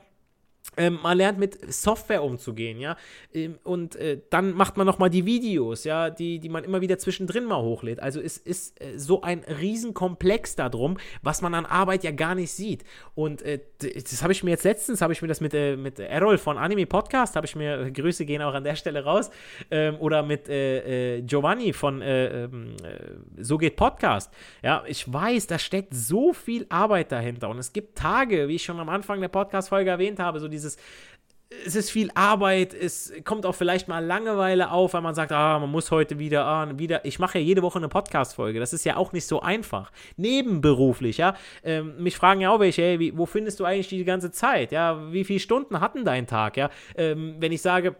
Speaker 1: ähm, man lernt mit Software umzugehen, ja. Ähm, und äh, dann macht man nochmal die Videos, ja, die, die man immer wieder zwischendrin mal hochlädt. Also es ist äh, so ein Riesenkomplex darum, was man an Arbeit ja gar nicht sieht. Und äh, das habe ich mir jetzt letztens, habe ich mir das mit, äh, mit Errol von Anime Podcast, habe ich mir, äh, Grüße gehen auch an der Stelle raus, ähm, oder mit äh, Giovanni von ähm, So geht Podcast. Ja, ich weiß, da steckt so viel Arbeit dahinter. Und es gibt Tage, wie ich schon am Anfang der Podcast-Folge erwähnt habe, so dieses es ist viel Arbeit, es kommt auch vielleicht mal Langeweile auf, weil man sagt, ah, man muss heute wieder, ah, wieder. Ich mache ja jede Woche eine Podcast-Folge. Das ist ja auch nicht so einfach. Nebenberuflich, ja. Ähm, mich fragen ja auch welche, hey, wie, wo findest du eigentlich die ganze Zeit? Ja, wie viele Stunden hatten dein Tag? Ja, ähm, wenn ich sage,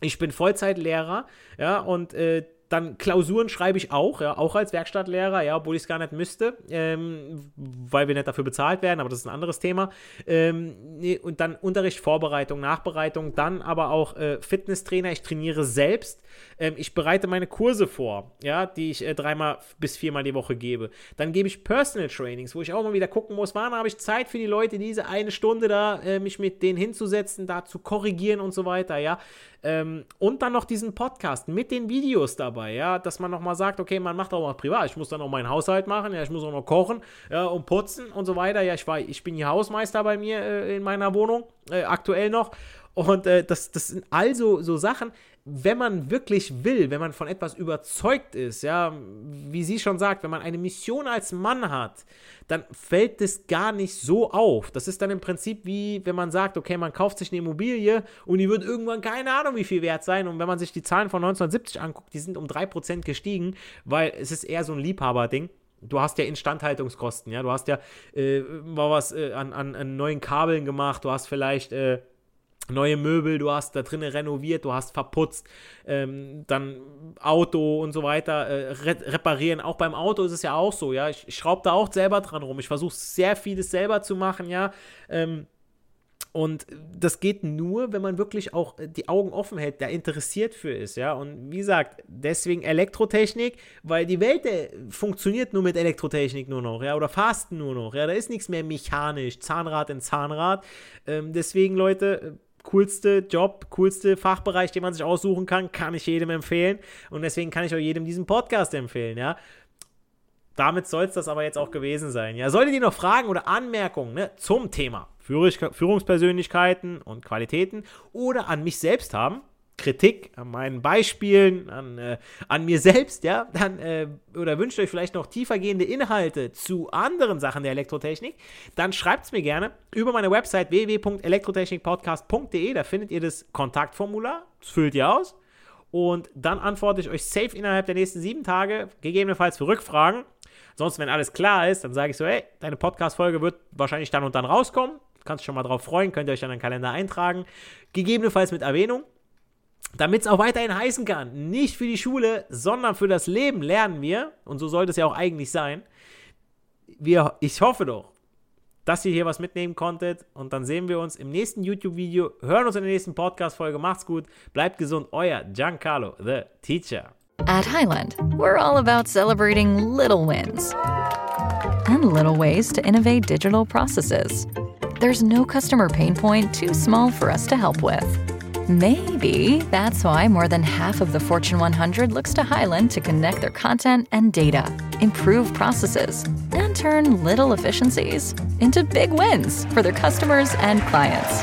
Speaker 1: ich bin Vollzeitlehrer, ja, und äh, dann Klausuren schreibe ich auch, ja, auch als Werkstattlehrer, ja, obwohl ich es gar nicht müsste, ähm, weil wir nicht dafür bezahlt werden, aber das ist ein anderes Thema. Ähm, nee, und dann Unterricht, Vorbereitung, Nachbereitung, dann aber auch äh, Fitnesstrainer. Ich trainiere selbst. Ähm, ich bereite meine Kurse vor, ja, die ich äh, dreimal bis viermal die Woche gebe. Dann gebe ich Personal Trainings, wo ich auch mal wieder gucken muss, wann habe ich Zeit für die Leute, diese eine Stunde da, äh, mich mit denen hinzusetzen, da zu korrigieren und so weiter, ja. Ähm, und dann noch diesen Podcast mit den Videos dabei, ja, dass man nochmal sagt, okay, man macht auch mal privat. Ich muss dann auch meinen Haushalt machen, ja, ich muss auch noch kochen ja, und putzen und so weiter. Ja, ich, war, ich bin hier Hausmeister bei mir äh, in meiner Wohnung, äh, aktuell noch. Und äh, das, das sind also so Sachen, wenn man wirklich will, wenn man von etwas überzeugt ist, ja, wie sie schon sagt, wenn man eine Mission als Mann hat, dann fällt es gar nicht so auf. Das ist dann im Prinzip wie, wenn man sagt, okay, man kauft sich eine Immobilie und die wird irgendwann keine Ahnung, wie viel wert sein. Und wenn man sich die Zahlen von 1970 anguckt, die sind um 3% gestiegen, weil es ist eher so ein Liebhaberding. Du hast ja Instandhaltungskosten, ja, du hast ja äh, mal was äh, an, an, an, neuen Kabeln gemacht, du hast vielleicht äh, neue Möbel, du hast da drinnen renoviert, du hast verputzt, ähm, dann Auto und so weiter äh, re reparieren. Auch beim Auto ist es ja auch so, ja. Ich, ich schraube da auch selber dran rum. Ich versuche sehr vieles selber zu machen, ja. Ähm, und das geht nur, wenn man wirklich auch die Augen offen hält, der interessiert für ist, ja. Und wie gesagt, deswegen Elektrotechnik, weil die Welt äh, funktioniert nur mit Elektrotechnik nur noch, ja, oder fast nur noch, ja. Da ist nichts mehr mechanisch, Zahnrad in Zahnrad. Ähm, deswegen, Leute, coolste Job, coolste Fachbereich, den man sich aussuchen kann, kann ich jedem empfehlen. Und deswegen kann ich auch jedem diesen Podcast empfehlen, ja. Damit soll es das aber jetzt auch gewesen sein. Ja, solltet ihr noch Fragen oder Anmerkungen ne, zum Thema Führungspersönlichkeiten und Qualitäten oder an mich selbst haben, Kritik an meinen Beispielen, an, äh, an mir selbst, ja, dann äh, oder wünscht euch vielleicht noch tiefergehende Inhalte zu anderen Sachen der Elektrotechnik, dann schreibt es mir gerne über meine Website www.elektrotechnikpodcast.de. Da findet ihr das Kontaktformular, das füllt ihr aus und dann antworte ich euch safe innerhalb der nächsten sieben Tage, gegebenenfalls für Rückfragen. Sonst, wenn alles klar ist, dann sage ich so, hey, deine Podcast-Folge wird wahrscheinlich dann und dann rauskommen. Kannst schon mal drauf freuen, könnt ihr euch dann in den Kalender eintragen. Gegebenenfalls mit Erwähnung damit es auch weiterhin heißen kann, nicht für die Schule, sondern für das Leben lernen wir, und so sollte es ja auch eigentlich sein, wir, ich hoffe doch, dass ihr hier was mitnehmen konntet. Und dann sehen wir uns im nächsten YouTube-Video, hören uns in der nächsten Podcast-Folge. Macht's gut, bleibt gesund. Euer Giancarlo, the Teacher.
Speaker 2: At Highland, we're all about celebrating little wins and little ways to innovate digital processes. There's no customer pain point too small for us to help with. Maybe that's why more than half of the Fortune 100 looks to Highland to connect their content and data, improve processes, and turn little efficiencies into big wins for their customers and clients.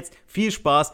Speaker 1: jetzt viel Spaß